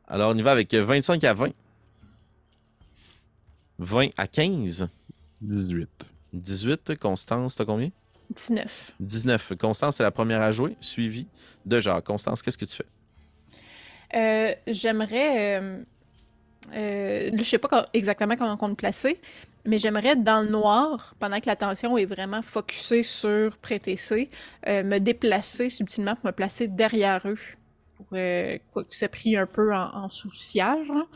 Alors, on y va avec 25 à 20. 20 à 15. 18. 18. Constance, t'as combien? 19. 19. Constance est la première à jouer, suivie de Jacques. Constance, qu'est-ce que tu fais? Euh, J'aimerais. Euh, euh, je sais pas quand- exactement comment on le placer, mais j'aimerais être dans le noir pendant que l'attention est vraiment focusée sur Prétécé, euh, me déplacer subtilement pour me placer derrière eux. Pour euh, quoi que ça prie un peu en, en souricière. hein.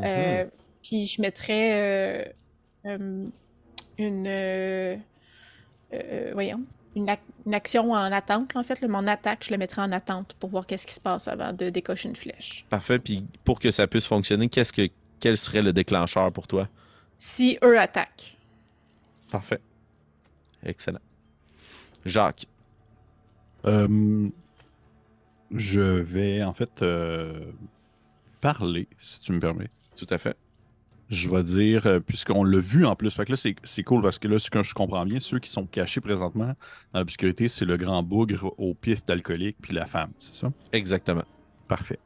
Euh, Puis je mettrais euh, une. voyons. Une, ac- une action en attente, en fait. là, mon attaque, je le mettrais en attente pour voir qu'est-ce qui se passe avant de décocher une flèche. Parfait. Puis, pour que ça puisse fonctionner, qu'est-ce que, quel serait le déclencheur pour toi? Si eux attaquent. Parfait. Excellent. Jacques, Euh, je vais en fait euh, parler, si tu me permets. Tout à fait. Je vais dire, euh, puisqu'on l'a vu en plus, fait que là, c'est c'est cool parce que là, ce que je comprends bien, ceux qui sont cachés présentement dans l'obscurité, c'est le grand bougre au pif d'alcoolique puis la femme, c'est ça? Exactement. Parfait.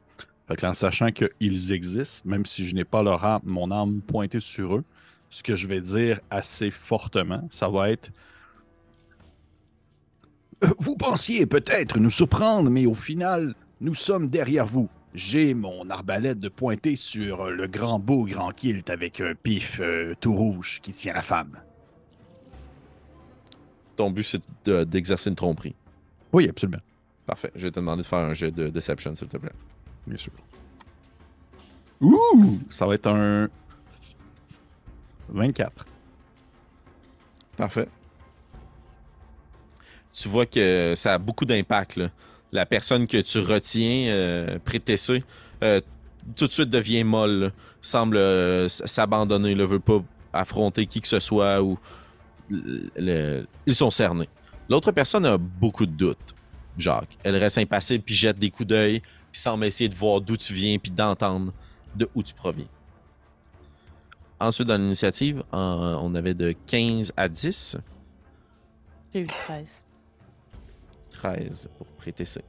Fait que là, en sachant qu'ils existent, même si je n'ai pas leur âme, mon âme pointée sur eux, ce que je vais dire assez fortement, ça va être Vous pensiez peut-être nous surprendre, mais au final, nous sommes derrière vous. J'ai mon arbalète de pointer sur le grand bougre en kilt avec un pif euh, tout rouge qui tient la femme. Ton but, c'est de- d'exercer une tromperie. Oui, absolument. Parfait. Je vais te demander de faire un jet de Deception, s'il te plaît. Bien sûr. Ouh! Ça va être un 24. Parfait. Tu vois que ça a beaucoup d'impact. La personne que tu retiens, euh, prétessée, euh, tout de suite devient molle. Semble euh, s'abandonner, ne veut pas affronter qui que ce soit ou ils sont cernés. L'autre personne a beaucoup de doutes. Jacques, elle reste impassible puis jette des coups d'œil puis semble essayer de voir d'où tu viens puis d'entendre de où tu proviens. Ensuite, dans l'initiative, on avait de 15 à 10. J'ai eu 13. 13 pour Prétessé.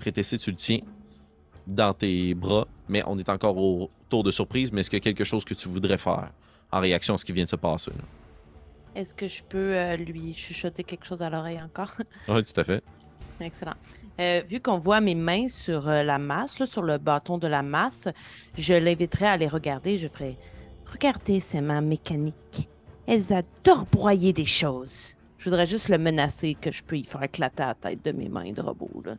Prétessé, tu le tiens dans tes bras, mais on est encore au tour de surprise. Mais est-ce qu'il y a quelque chose que tu voudrais faire en réaction à ce qui vient de se passer? là? Est-ce que je peux euh, lui chuchoter quelque chose à l'oreille encore? Oui, tout à fait. Excellent. Euh, vu qu'on voit mes mains sur euh, la masse, là, sur le bâton de la masse, je l'inviterai à les regarder. Je ferai Regardez ces mains mécaniques. Elles adorent broyer des choses. Je voudrais juste le menacer que je peux y faire éclater la tête de mes mains de robot. Là.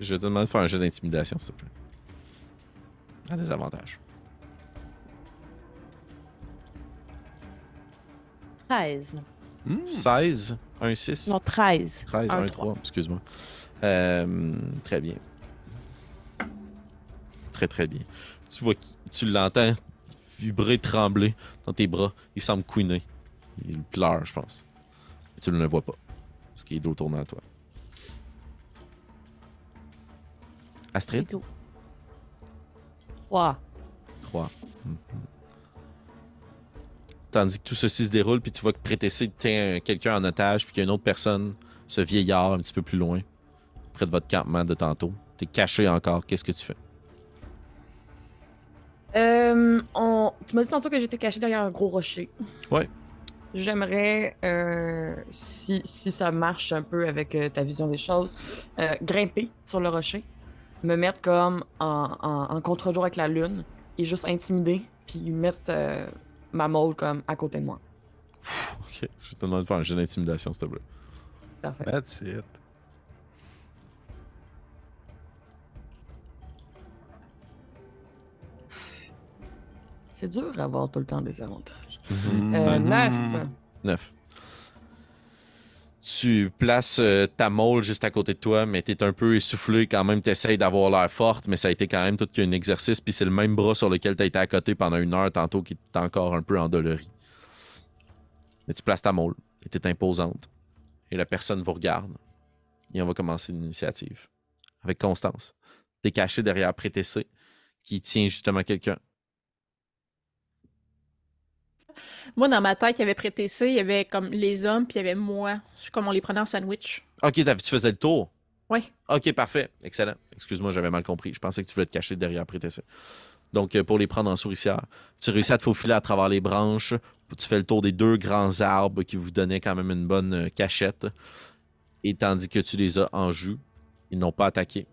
Je te demander de faire un jeu d'intimidation, s'il te plaît. À des avantages. 13. 16, 1, 6. Non, 13. 13, Un, 1, 3, excuse-moi. Euh, très bien. Très, très bien. Tu vois, tu l'entends vibrer, trembler dans tes bras. Il semble couiner. Il pleure, je pense. Et tu ne le vois pas. Parce qu'il est dos tourné à toi. Astrid, C'est tout. 3. 3. Tandis que tout ceci se déroule, puis tu vois que Prétessé tient quelqu'un en otage, puis qu'il y a une autre personne, ce vieillard, un petit peu plus loin, près de votre campement de tantôt. T'es caché encore. Qu'est-ce que tu fais? Euh, on... Tu m'as dit tantôt que j'étais caché derrière un gros rocher. Ouais. J'aimerais, euh, si, si ça marche un peu avec euh, ta vision des choses, grimper sur le rocher, me mettre comme en, en, en contre-jour avec la lune et juste intimider, puis mettre ma molle comme à côté de moi. Ok, je vais te demander de faire un jeu d'intimidation, s'il te plaît. Parfait. That's it. C'est dur d'avoir tout le temps des avantages. Mhm. Euh, Mhm. neuf. 9. Tu places euh, ta mole juste à côté de toi, mais t'es un peu essoufflé quand même. T'essayes d'avoir l'air forte, mais ça a été quand même tout qu'un exercice. Puis c'est le même bras sur lequel t'as été à côté pendant une heure tantôt qui est encore un peu endolori. Mais tu places ta mole et t'es imposante. Et la personne vous regarde. Et on va commencer l'initiative. Avec Constance. T'es caché derrière Prétessé qui tient justement quelqu'un. Moi, dans ma tête, il y avait prêté ça, il y avait comme les hommes, puis il y avait moi. Je- Comme on les prenait en sandwich. Ok, tu faisais le tour? Oui. Ok, parfait. Excellent. Excuse-moi, j'avais mal compris. Je pensais que tu voulais te cacher derrière Prétessé. Donc, euh, pour les prendre en souricière, tu réussis à te faufiler à travers les branches. Tu fais le tour des deux grands arbres qui vous donnaient quand même une bonne euh, cachette. Et tandis que tu les as en jus, ils n'ont pas attaqué.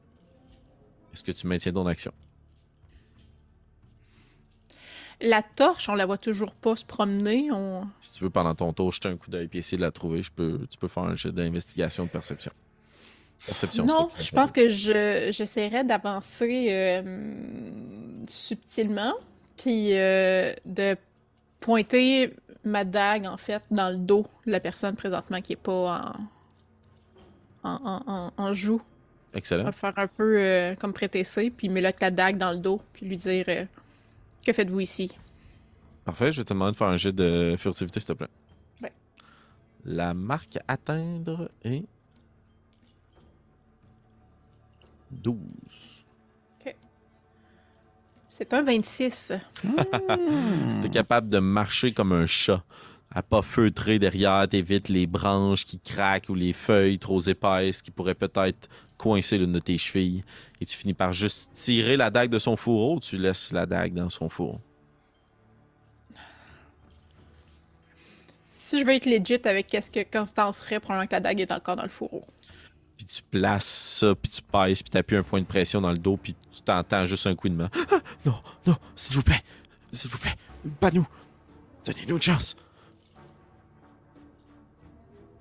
Est-ce que tu maintiens ton action? La torche, on la voit toujours pas se promener. On... Si tu veux, pendant ton tour, jeter un coup d'œil et essayer de la trouver, je peux, tu peux faire un jet d'investigation de perception. Perception, Non, je pense que je j'essaierais d'avancer euh, subtilement, puis euh, de pointer ma dague, en fait, dans le dos de la personne présentement qui est pas en, en, en, en- en joue. Excellent. On va faire un peu euh, comme prétessé, puis me mettre la dague dans le dos, puis lui dire Que faites-vous ici? Parfait, je vais te demander de faire un jet de furtivité, s'il te plaît. Ouais. La marque à atteindre est 12. C'est un 26. T'es capable de marcher comme un chat, à pas feutrer derrière, t'évites les branches qui craquent ou les feuilles trop épaisses qui pourraient peut-être coincer l'une de tes chevilles. Et tu finis par juste tirer la dague de son fourreau ou tu laisses la dague dans son fourreau? Si je veux être legit avec qu'est-ce que Constance ferait, probablement que la dague est encore dans le fourreau. Puis tu places ça, puis tu pèses, puis t'appuies un point de pression dans le dos, puis tu t'entends juste un coup de main. Ah, non, non, s'il vous plaît, s'il vous plaît, pas nous. Donnez-nous une chance.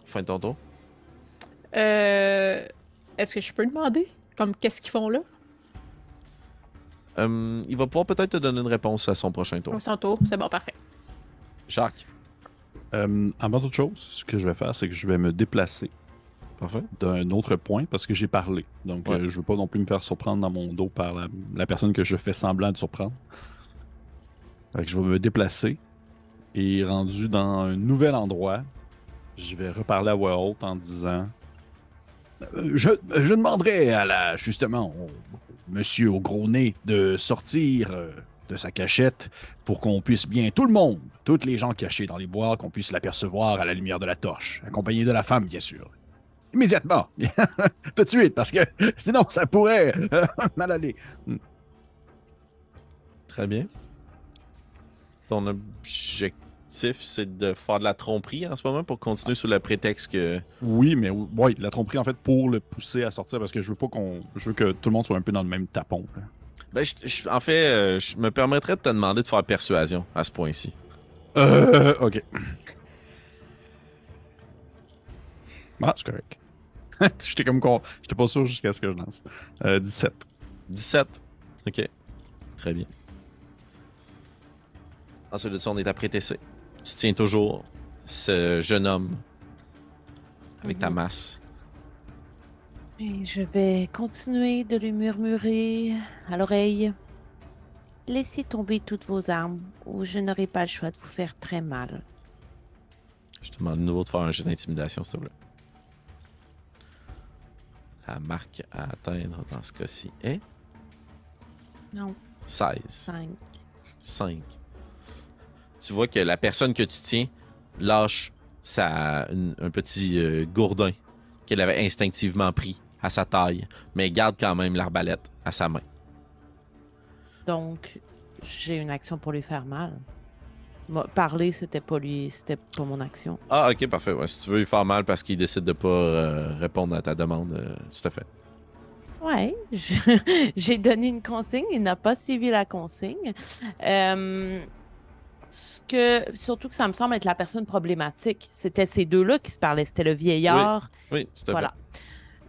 Fin de ton tour. Euh, Est-ce que je peux demander? Comme qu'est-ce qu'ils font là? Hum, il va pouvoir peut-être te donner une réponse à son prochain tour. Au son tour, c'est bon, parfait. Jacques? Euh, avant toute chose, ce que je vais faire, c'est que je vais me déplacer Parfait. d'un autre point parce que j'ai parlé. Donc, Ouais. euh, je veux pas non plus me faire surprendre dans mon dos par la, la personne que je fais semblant de surprendre. Fait que je vais me déplacer et rendu dans un nouvel endroit, je vais reparler à voix haute en disant je, demanderai à la justement au monsieur au gros nez de sortir euh, de sa cachette pour qu'on puisse bien tout le monde, toutes les gens cachés dans les bois, qu'on puisse l'apercevoir à la lumière de la torche, accompagné de la femme bien sûr. Immédiatement, tout de suite, parce que sinon ça pourrait euh, mal aller. Très bien. Ton objectif, c'est de faire de la tromperie en ce moment pour continuer sous le prétexte que. Oui, mais oui, la tromperie en fait pour le pousser à sortir parce que je veux pas qu'on, je veux que tout le monde soit un peu dans le même tapon. là. Ben, je- je- en fait, euh, je me permettrais de te demander de faire persuasion à ce point-ci. Euh, ok. Ah, c'est correct. J'étais comme con. J'étais pas sûr jusqu'à ce que je lance. Euh, 17. 17. Ok. Très bien. Ensuite de ça, on est à prétesser. Tu tiens toujours ce jeune homme avec ta Mhm. masse. Et je vais continuer de lui murmurer à l'oreille. Laissez tomber toutes vos armes ou je n'aurai pas le choix de vous faire très mal. Je te demande de nouveau de faire un jeu d'intimidation, s'il te plaît. La marque à atteindre dans ce cas-ci est Non, 16. 5. 5. Tu vois que la personne que tu tiens lâche sa, une- un petit euh, gourdin qu'elle avait instinctivement pris à sa taille, mais garde quand même l'arbalète à sa main. Donc, j'ai une action pour lui faire mal. Parler, c'était pas lui, c'était pas mon action. Ah, ok, parfait. Ouais, si tu veux lui faire mal parce qu'il décide de pas euh, répondre à ta demande, euh, tout à fait. Ouais, j'ai donné une consigne, il n'a pas suivi la consigne. Euh, ce que, surtout que ça me semble être la personne problématique. C'était ces deux-là qui se parlaient. C'était le vieillard. Oui, tout à Voilà.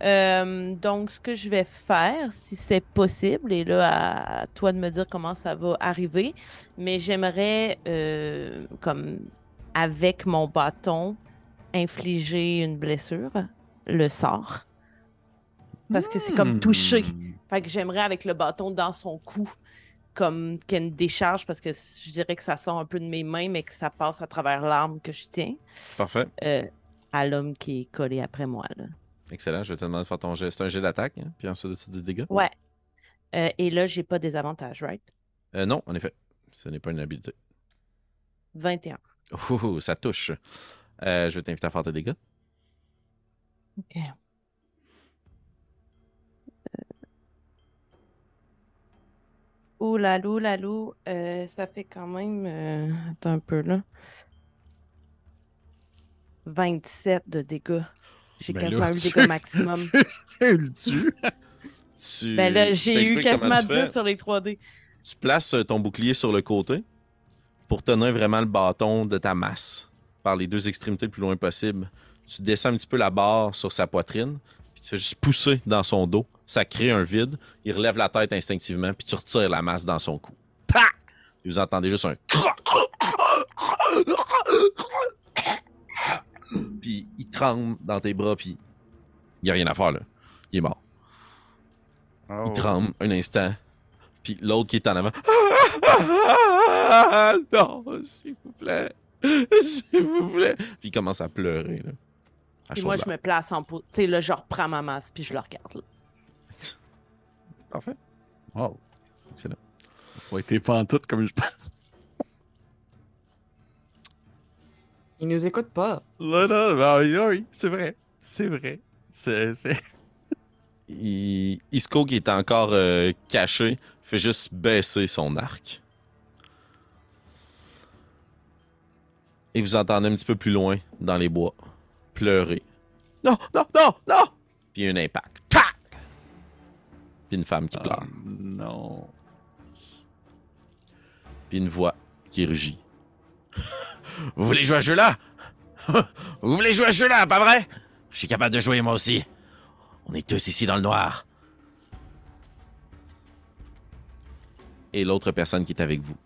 Euh, donc, ce que je vais faire, si c'est possible, et là, à, toi de me dire comment ça va arriver, mais j'aimerais, euh, comme avec mon bâton, infliger une blessure, le sort. Parce que c'est comme. Hmm. Fait que j'aimerais avec le bâton dans son cou, comme qu'il y ait une décharge, parce que je dirais que ça sort un peu de mes mains, mais que ça passe à travers l'arme que je tiens, fait. Parfait. euh, à l'homme qui est collé après moi. Là. Excellent. Je vais te demander de faire ton jet. C'est un jet d'attaque, hein, puis ensuite c'est des dégâts. Ouais. Euh, et là, j'ai pas des avantages, right? Euh, non, en effet. Ce n'est pas une habileté. 21. Ouh, ça touche. Euh, je vais t'inviter à faire tes dégâts. OK. Ouh là lou là lou, euh, ça fait quand même. euh, attends un peu là. 27 de dégâts. J'ai Ben quasiment là, eu le dégât maximum. tu, le tues. Tu, ben là, j'ai eu quasiment tu fais. 10 sur les 3D. Tu places euh, ton bouclier sur le côté pour tenir vraiment le bâton de ta masse par les deux extrémités le plus loin possible. Tu descends un petit peu la barre sur sa poitrine, puis tu fais juste pousser dans son dos. Ça crée un vide. Il relève la tête instinctivement, puis tu retires la masse dans son cou. Tac! Et vous entendez juste un. Puis il tremble dans tes bras, puis il n'y a rien à faire là. Il est mort. Il tremble un instant. Puis l'autre qui est en avant. non, s'il vous plaît. S'il vous plaît. Puis il commence à pleurer. Là, à Et moi, je me place en pot. Tu sais, là, je reprends ma masse puis je le regarde. là. Parfait. Wow. Excellent. Ça a été pantoute comme je pense. Il nous écoute pas. Non, non, ben oui, oui, c'est vrai. C'est vrai. C'est. c'est- Il- Isco, qui est encore euh, caché, fait juste baisser son arc. Et vous entendez un petit peu plus loin, dans les bois, pleurer. Non, non, non, non! Puis un impact. Puis une femme qui Ah, pleure. non. Puis une voix qui rugit. Vous voulez jouer à ce jeu-là? Vous voulez jouer à ce jeu-là, pas vrai? Je suis capable de jouer moi aussi. On est tous ici dans le noir. Et l'autre personne qui est avec vous.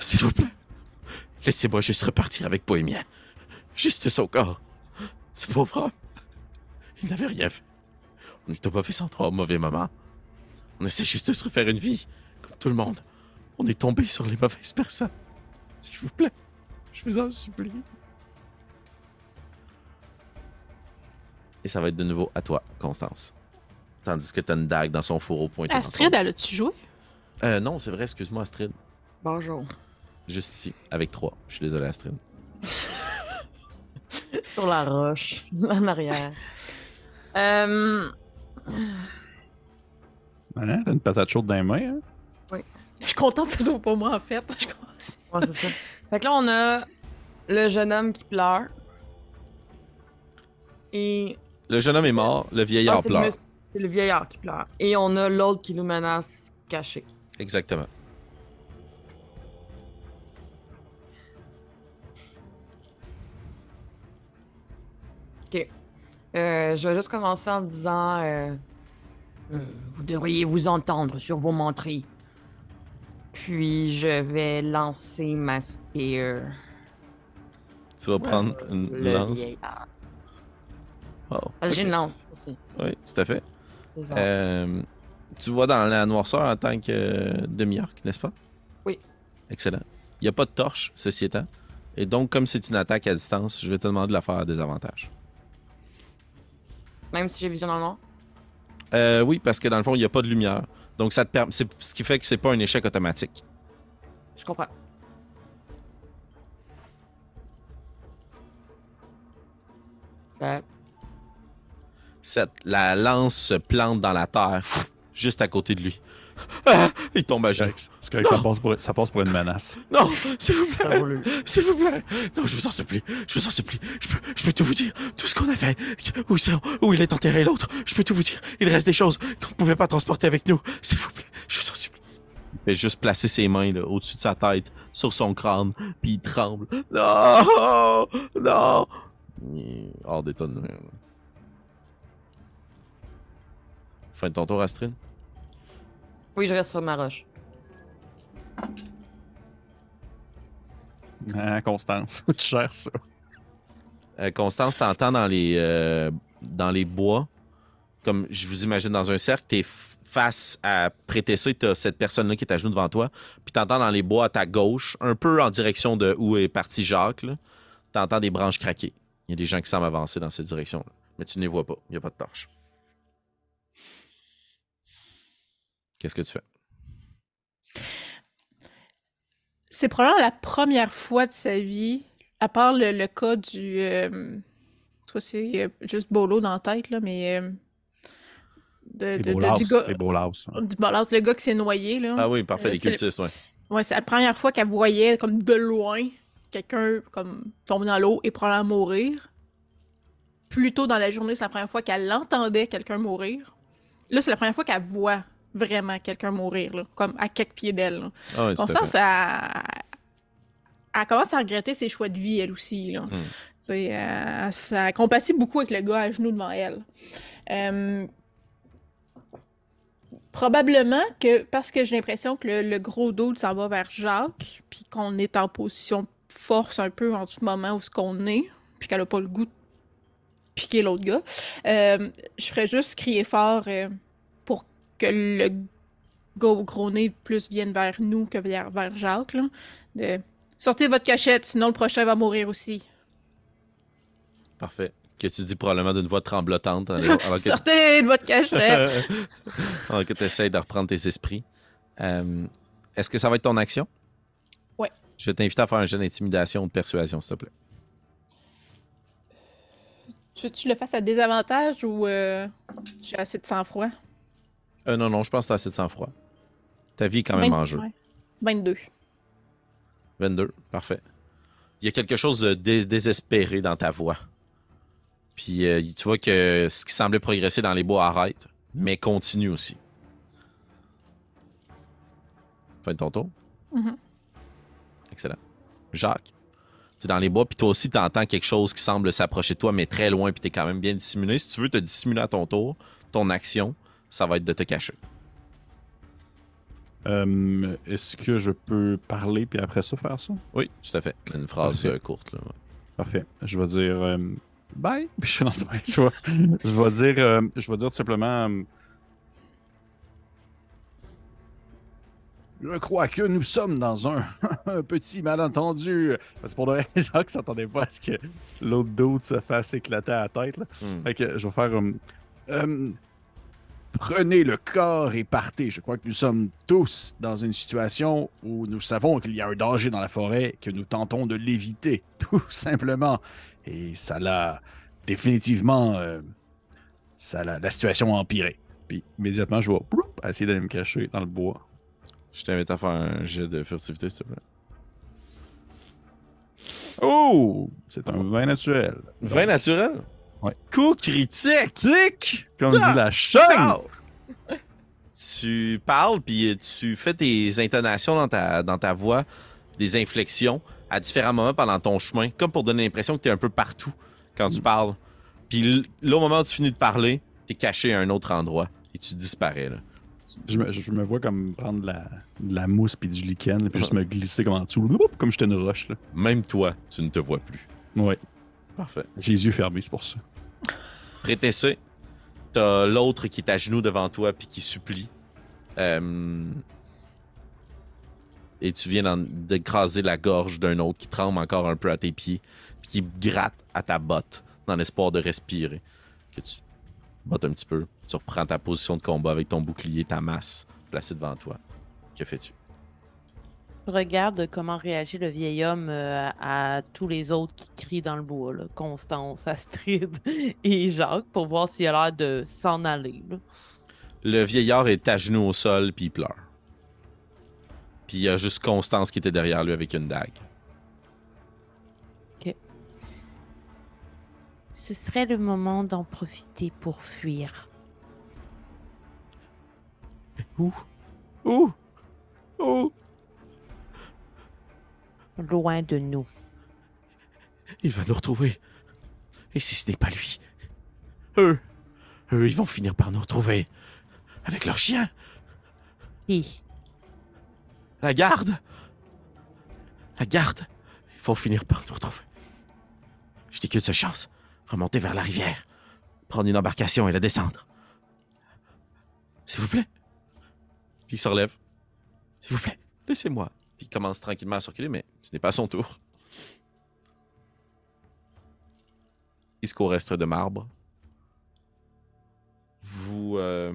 S'il vous plaît, laissez-moi juste repartir avec Bohémien. Juste son corps. Ce pauvre homme. Il n'avait rien fait. On est au mauvais endroit au mauvais moment. On essaie juste de se refaire une vie, comme tout le monde. On est tombé sur les mauvaises personnes. S'il vous plaît, je vous en supplie. Et ça va être de nouveau à toi, Constance. Tandis que t'as une dague dans son fourreau pointé. Astrid, elle a-tu joué? Euh, non, c'est vrai, excuse-moi, Astrid. Bonjour. Juste ici, avec trois. Je suis désolé, Astrid. Sur la roche, en arrière. Euh, T'as une patate chaude dans les mains, hein? Je suis contente que ce soit pas moi, en fait. Je commence. ouais, c'est ça. Fait que là, on a le jeune homme qui pleure. Et. Le jeune homme est mort, le vieillard Ah, le, pleure. c'est le vieillard qui pleure. Et on a l'autre qui nous menace caché. Exactement. Euh, je vais juste commencer en disant. euh, euh, vous devriez vous entendre sur vos menteries. Puis je vais lancer ma spear. Tu vas prendre une Le lance? vieillard. Oh, j'ai une lance aussi. Oui, tout à fait. Euh, tu vois dans la noirceur en tant que demi-orc, n'est-ce pas? Oui. Excellent. Il n'y a pas de torche, ceci étant. Et donc, comme c'est une attaque à distance, je vais te demander de la faire à désavantage. Même si j'ai vision dans le noir? Euh, oui, parce que dans le fond, il n'y a pas de lumière. Donc, ça te permet. c'est Ce qui fait que c'est pas un échec automatique. Je comprends. Ça- Cette, la lance se plante dans la terre, juste à côté de lui. Ah! il tombe à genoux. c'est correct, ça, passe pour, ça passe pour une menace. Non, s'il vous plaît, s'il vous plaît. Non, je vous en supplie, je vous en supplie. Je peux, je peux tout vous dire, tout ce qu'on a fait, où, il est enterré l'autre. Je peux tout vous dire. Il reste des choses qu'on ne pouvait pas transporter avec nous. S'il vous plaît, je vous en supplie. Il fait juste placer ses mains au-dessus de sa tête, sur son crâne, puis il tremble. Non, non. Il est hors là. Fin de ton tour, Astrid. Oui, je reste sur ma roche. Ah, Constance, tu gères ça. Euh, Constance, t'entends dans les euh, dans les bois, comme je vous imagine dans un cercle, t'es face à prêter ça, t'as cette personne-là qui est à genoux devant toi, puis t'entends dans les bois à ta gauche, un peu en direction de où est parti Jacques, t'entends des branches craquer. Il y a des gens qui semblent avancer dans cette direction-là, mais tu ne les vois pas, il n'y a pas de torche. Qu'est-ce que tu fais? C'est probablement la première fois de sa vie, à part le, le cas du. Euh, soit c'est euh, juste Bolo dans la tête, là, mais. euh, de, de- de- du gars. les. Du le gars qui s'est noyé, là. Ah oui, parfait, Euh, les le- cultistes, ouais. Ouais, c'est la première fois qu'elle voyait, comme de loin, quelqu'un comme tomber dans l'eau et probablement mourir. Plus tôt dans la journée, c'est la première fois qu'elle entendait quelqu'un mourir. Là, c'est la première fois qu'elle voit vraiment quelqu'un mourir, là, comme à quelques pieds d'elle. Ah oui, à Constance, fait. elle, commence à regretter ses choix de vie, elle aussi. Là. Mm. Sais, euh, ça compatit beaucoup avec le gars à genoux devant elle. Euh, probablement que, parce que j'ai l'impression que le, le gros dos s'en va vers Jacques, puis qu'on est en position force un peu en ce moment où ce qu'on est, puis qu'elle a pas le goût de piquer l'autre gars, euh, je ferais juste crier fort que le gros nez plus vienne vers nous que vers, vers Jacques. Là, de, Sortez votre cachette, sinon le prochain va mourir aussi. Parfait. Que tu dis probablement d'une voix tremblotante alors, alors que, Sortez de votre cachette! alors que tu essaies de reprendre tes esprits. Euh, Est-ce que ça va être ton action? Ouais. Je vais t'inviter à faire un jeu d'intimidation ou de persuasion, s'il te plaît. tu veux que tu le fasses à désavantage ou euh, j'ai assez de sang-froid? Euh, non, non, je pense que tu as assez de sang-froid. Ta vie est quand même en jeu. ouais. 22. 22, parfait. Il y a quelque chose de dés- désespéré dans ta voix. Puis euh, tu vois que ce qui semblait progresser dans les bois arrête, mais continue aussi. Fin de ton tour. Mhm. Excellent. Jacques, tu es dans les bois, puis toi aussi, tu entends quelque chose qui semble s'approcher de toi, mais très loin, puis tu es quand même bien dissimulé. Si tu veux te dissimuler à ton tour, ton action, ça va être de te cacher. Euh, Est-ce que je peux parler puis après ça faire ça? Oui, tout à fait. Une phrase Parfait. euh, courte. Là, ouais. Parfait. Je vais dire euh, bye. Puis je, je, vais, dire, euh, je vais dire tout simplement. je crois que nous sommes dans un, un petit malentendu. Parce que pour le vrai, Jacques s'attendait pas à ce que l'autre d'autre se fasse éclater à la tête. Là? Hmm. Fait que je vais faire. Prenez le corps et partez. Je crois que nous sommes tous dans une situation où nous savons qu'il y a un danger dans la forêt, que nous tentons de l'éviter, tout simplement. Et ça l'a définitivement. euh, ça l'a, la situation a empiré. Puis immédiatement, je vais essayer d'aller me cacher dans le bois. Je t'invite à faire un jet de furtivité, s'il te plaît. Oh! C'est un vin naturel. Vin naturel? Ouais. Coup critique! Comme Ah! dit la chaîne! Tu parles, puis tu fais tes intonations dans ta, dans ta voix, des inflexions à différents moments pendant ton chemin, comme pour donner l'impression que tu es un peu partout quand tu parles. Puis là, au moment où tu finis de parler, tu es caché à un autre endroit et tu disparais. Là. Je me, je me vois comme prendre de la, de la mousse puis du lichen, puis juste me glisser comme en dessous, comme j'étais une roche. Là. Même toi, tu ne te vois plus. Ouais, Parfait. j'ai les yeux fermés, c'est pour ça. Prétessé, t'as l'autre qui est à genoux devant toi puis qui supplie. Euh, Et tu viens d'écraser la gorge d'un autre qui tremble encore un peu à tes pieds puis qui gratte à ta botte dans l'espoir de respirer. Que tu bottes un petit peu. Tu reprends ta position de combat avec ton bouclier, ta masse placée devant toi. Que fais-tu? Regarde comment réagit le vieil homme euh, à tous les autres qui crient dans le bois, là. Constance, Astrid et Jacques, pour voir s'il a l'air de s'en aller. là. Le vieillard est à genoux au sol puis il pleure. Puis il y a juste Constance qui était derrière lui avec une dague. Ce serait le moment d'en profiter pour fuir. Où? Où? Où? Loin de nous. Il va nous retrouver. Et si ce n'est pas lui? Eux, eux, ils vont finir par nous retrouver. Avec leur chien. Et La garde. La garde. Ils vont finir par nous retrouver. Je n'ai qu'une seule chance. Remonter vers la rivière. Prendre une embarcation et la descendre. S'il vous plaît. Il se relève. S'il vous plaît. Laissez-moi. Puis il commence tranquillement à circuler, mais ce n'est pas son tour. Il se court reste de marbre. Vous. euh,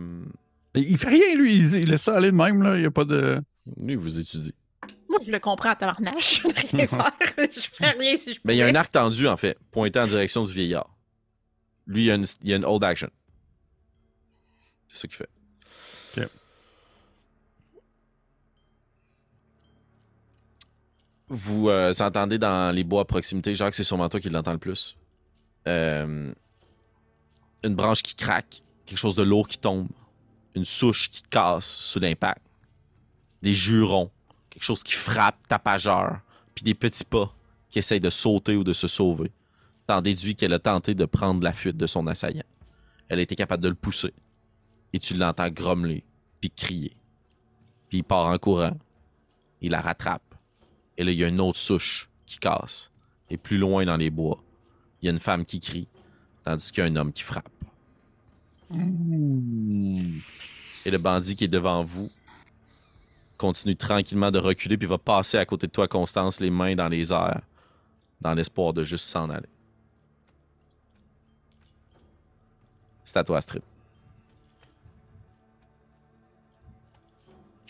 Il il fait rien, lui. Il, il laisse ça aller de même, là. Il n'y a pas de. Lui, vous étudiez. Moi, je le comprends à tabarnache. Je peux rien faire. Je fais rien si je peux. Mais il y a un arc tendu, en fait, pointé en direction du vieillard. Lui, il y a une, il y a une hold action. C'est ça qu'il fait. Vous euh, entendez dans les bois à proximité, Jacques, c'est sûrement toi qui l'entends le plus. Euh, une branche qui craque, quelque chose de lourd qui tombe, une souche qui casse sous l'impact, des jurons, quelque chose qui frappe, tapageur, puis des petits pas qui essayent de sauter ou de se sauver. T'en déduis qu'elle a tenté de prendre la fuite de son assaillant. Elle a été capable de le pousser. Et tu l'entends grommeler, puis crier. Puis il part en courant. Il la rattrape. Et là, il y a une autre souche qui casse. Et plus loin dans les bois, il y a une femme qui crie, tandis qu'il y a un homme qui frappe. Et le bandit qui est devant vous continue tranquillement de reculer, puis va passer à côté de toi, Constance, les mains dans les airs, dans l'espoir de juste s'en aller. C'est à toi, Astrid.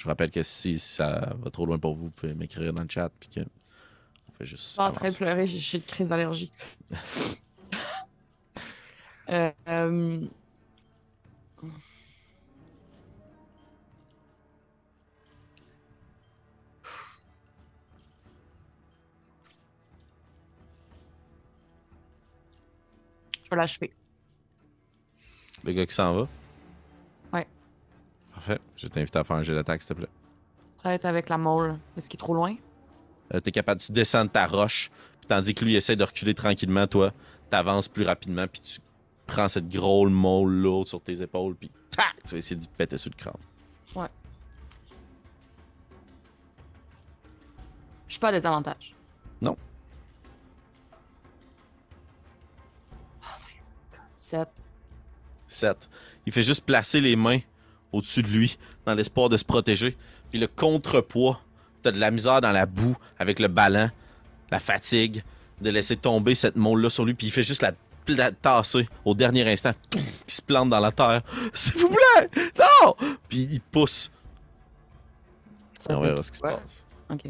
Je vous rappelle que si ça va trop loin pour vous, vous pouvez m'écrire dans le chat. Puis que on fait juste. Je suis en train de pleurer, j'ai j'ai une crise d'allergie. Euh, euh, Je vais l'achever. Le gars qui s'en va? Ouais. Parfait. Je t'invite à faire un jet d'attaque, s'il te plaît. Ça va être avec la mole. Est-ce qu'il est trop loin? Euh, T'es capable, tu descends de ta roche, puis tandis que lui essaie de reculer tranquillement, toi, t'avances plus rapidement, puis tu prends cette grosse molle lourde sur tes épaules, puis tac, tu vas essayer d'y péter sur le crâne. Je suis pas à désavantage. Non. Oh my god. 7. 7. Il fait juste placer les mains au-dessus de lui, dans l'espoir de se protéger, puis le contrepoids, t'as de la misère dans la boue, avec le ballon, la fatigue, de laisser tomber cette molle-là sur lui, puis il fait juste la, la tasser au dernier instant, il se plante dans la terre. S'il vous plaît! Non! Puis il te pousse. Ça on verra ce qui se passe. Ok.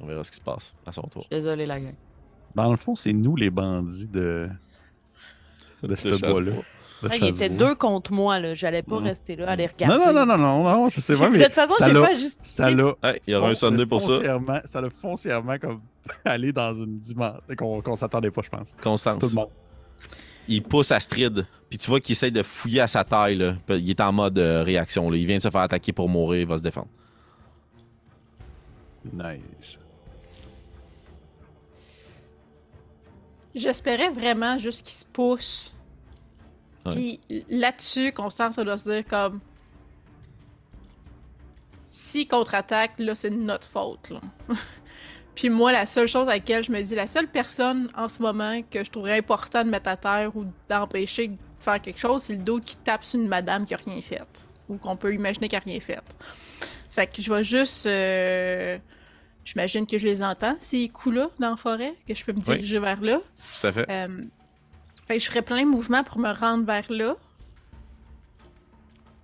On verra ce qui se passe à son tour. Désolé, la gang. Dans le fond, c'est nous les bandits de, de ce chasse-bois. bois-là. Ah, il était deux contre moi, là. J'allais pas Mm. rester là à les regarder. Non, non, non, non, non, non, je sais pas, mais de toute façon, j'ai pas juste. ça l'a Hey, il y aura un Sunday pour ça. foncièrement- Ça l'a foncièrement comme aller dans une dimension qu'on s'attendait pas, je pense. Constance. Tout le monde. il pousse Astrid, puis tu vois qu'il essaie de fouiller à sa taille. Là. Il est en mode euh, réaction. Là. Il vient de se faire attaquer pour mourir, il va se défendre. Nice. J'espérais vraiment juste qu'il se pousse. Puis là-dessus, Constance, ça doit se dire comme. Si contre-attaque, là, c'est notre faute. Là. Puis moi, la seule chose à laquelle je me dis, la seule personne en ce moment que je trouverais important de mettre à terre ou d'empêcher de faire quelque chose, c'est le dos qui tape sur une madame qui a rien fait. Ou qu'on peut imaginer qu'elle a rien fait. Fait que je vais juste. euh, J'imagine que je les entends, ces coups-là, dans la forêt, que je peux me Oui. diriger vers là. Tout à fait. Euh, fait que je ferais plein de mouvements pour me rendre vers là.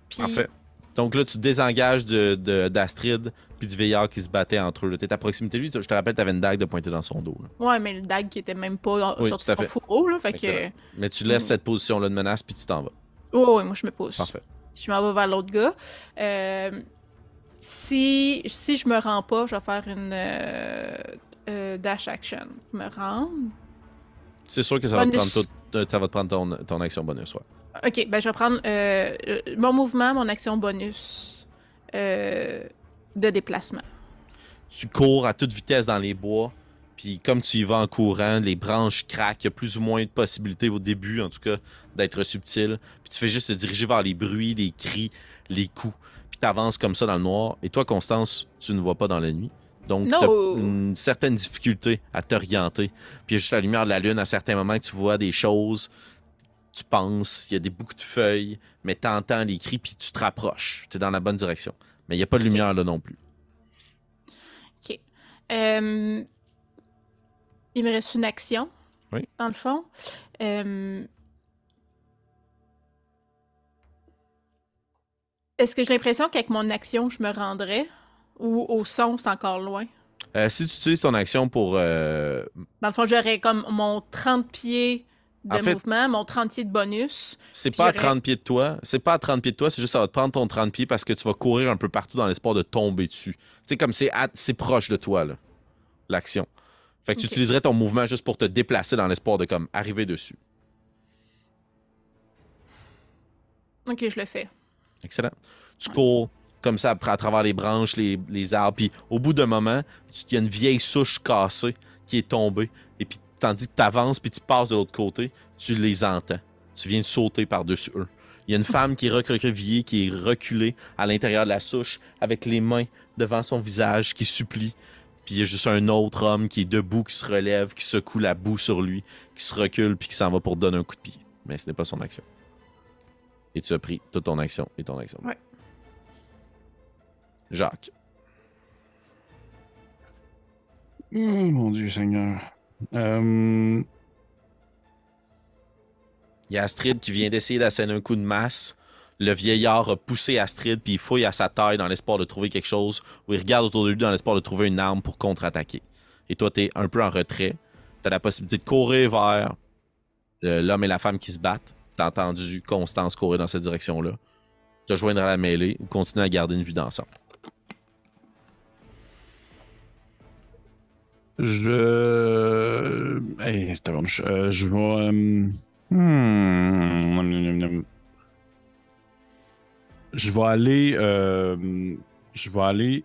Puis, Parfait. Donc là, tu désengages de- de- d'Astrid puis du veillard qui se battait entre eux. T'es à proximité de lui. Je te rappelle, t'avais une dague de pointer dans son dos. là. Ouais, mais le dag qui était même pas Oui, à son fait. fourreau, là. Fait que. Mais tu laisses Mm. cette position-là de menace puis tu t'en vas. Ouais, ouais, moi je me pousse. Parfait. Je m'en vais vers l'autre gars. Euh, si, si je me rends pas, je vais faire une euh, euh, dash action. Me rendre. C'est sûr que ça va te prendre, tout- euh, ça va te prendre ton, ton action bonus. Ouais. Ok, ben je vais prendre euh, mon mouvement, mon action bonus euh, de déplacement. tu cours à toute vitesse dans les bois. Puis comme tu y vas en courant, les branches craquent. Il y a plus ou moins de possibilités au début, en tout cas, d'être subtil. Puis tu fais juste te diriger vers les bruits, les cris, les coups. Puis tu avances comme ça dans le noir. Et toi, Constance, tu ne vois pas dans la nuit. Donc, tu No. as une certaine difficulté à t'orienter. Puis il y a juste la lumière de la lune à certains moments que tu vois des choses. Tu penses, il y a des boucles de feuilles, mais tu entends les cris, puis tu te rapproches. Tu es dans la bonne direction. Mais il n'y a pas de lumière là non plus. Ok. Euh, il me reste une action. Oui. Dans le fond. Euh, Est-ce que j'ai l'impression qu'avec mon action, je me rendrais? Ou au son, c'est encore loin? Euh, si tu utilises ton action pour euh, Dans le fond, j'aurais comme mon 30 pieds de En fait- mouvement, mon 30 pieds de bonus. C'est pas à j'aurais- 30 pieds de toi. C'est pas à 30 pieds de toi, c'est juste ça va te prendre ton 30 pieds parce que tu vas courir un peu partout dans l'espoir de tomber dessus. Tu sais, comme c'est à- c'est proche de toi, là, l'action. Fait que tu utiliserais ton mouvement juste pour te déplacer dans l'espoir de comme arriver dessus. Ok, je le fais. Excellent. Tu cours comme ça à travers les branches, les, arbres, puis au bout d'un moment, il y a une vieille souche cassée qui est tombée. Et puis, tandis que tu avances puis tu passes de l'autre côté, tu les entends. Tu viens de sauter par-dessus eux. Il y a une femme qui est recroquevillée, qui est reculée à l'intérieur de la souche, avec les mains devant son visage, qui supplie. Puis il y a juste un autre homme qui est debout, qui se relève, qui secoue la boue sur lui, qui se recule, puis qui s'en va pour donner un coup de pied. Mais ce n'est pas son action. Et tu as pris toute ton action et ton action. Jacques. Oh, mon Dieu Seigneur. Euh, Il y a Astrid qui vient d'essayer d'asséner un coup de masse. Le vieillard a poussé Astrid, puis il fouille à sa taille dans l'espoir de trouver quelque chose, ou il regarde autour de lui dans l'espoir de trouver une arme pour contre-attaquer. Et toi, t'es un peu en retrait. T'as la possibilité de courir vers euh, l'homme et la femme qui se battent. T'as entendu Constance courir dans cette direction-là. Te joindre à la mêlée ou continuer à garder une vue d'ensemble. Je. Hey, je, je vais. euh, hmm, Je vais aller. euh, Je vais aller.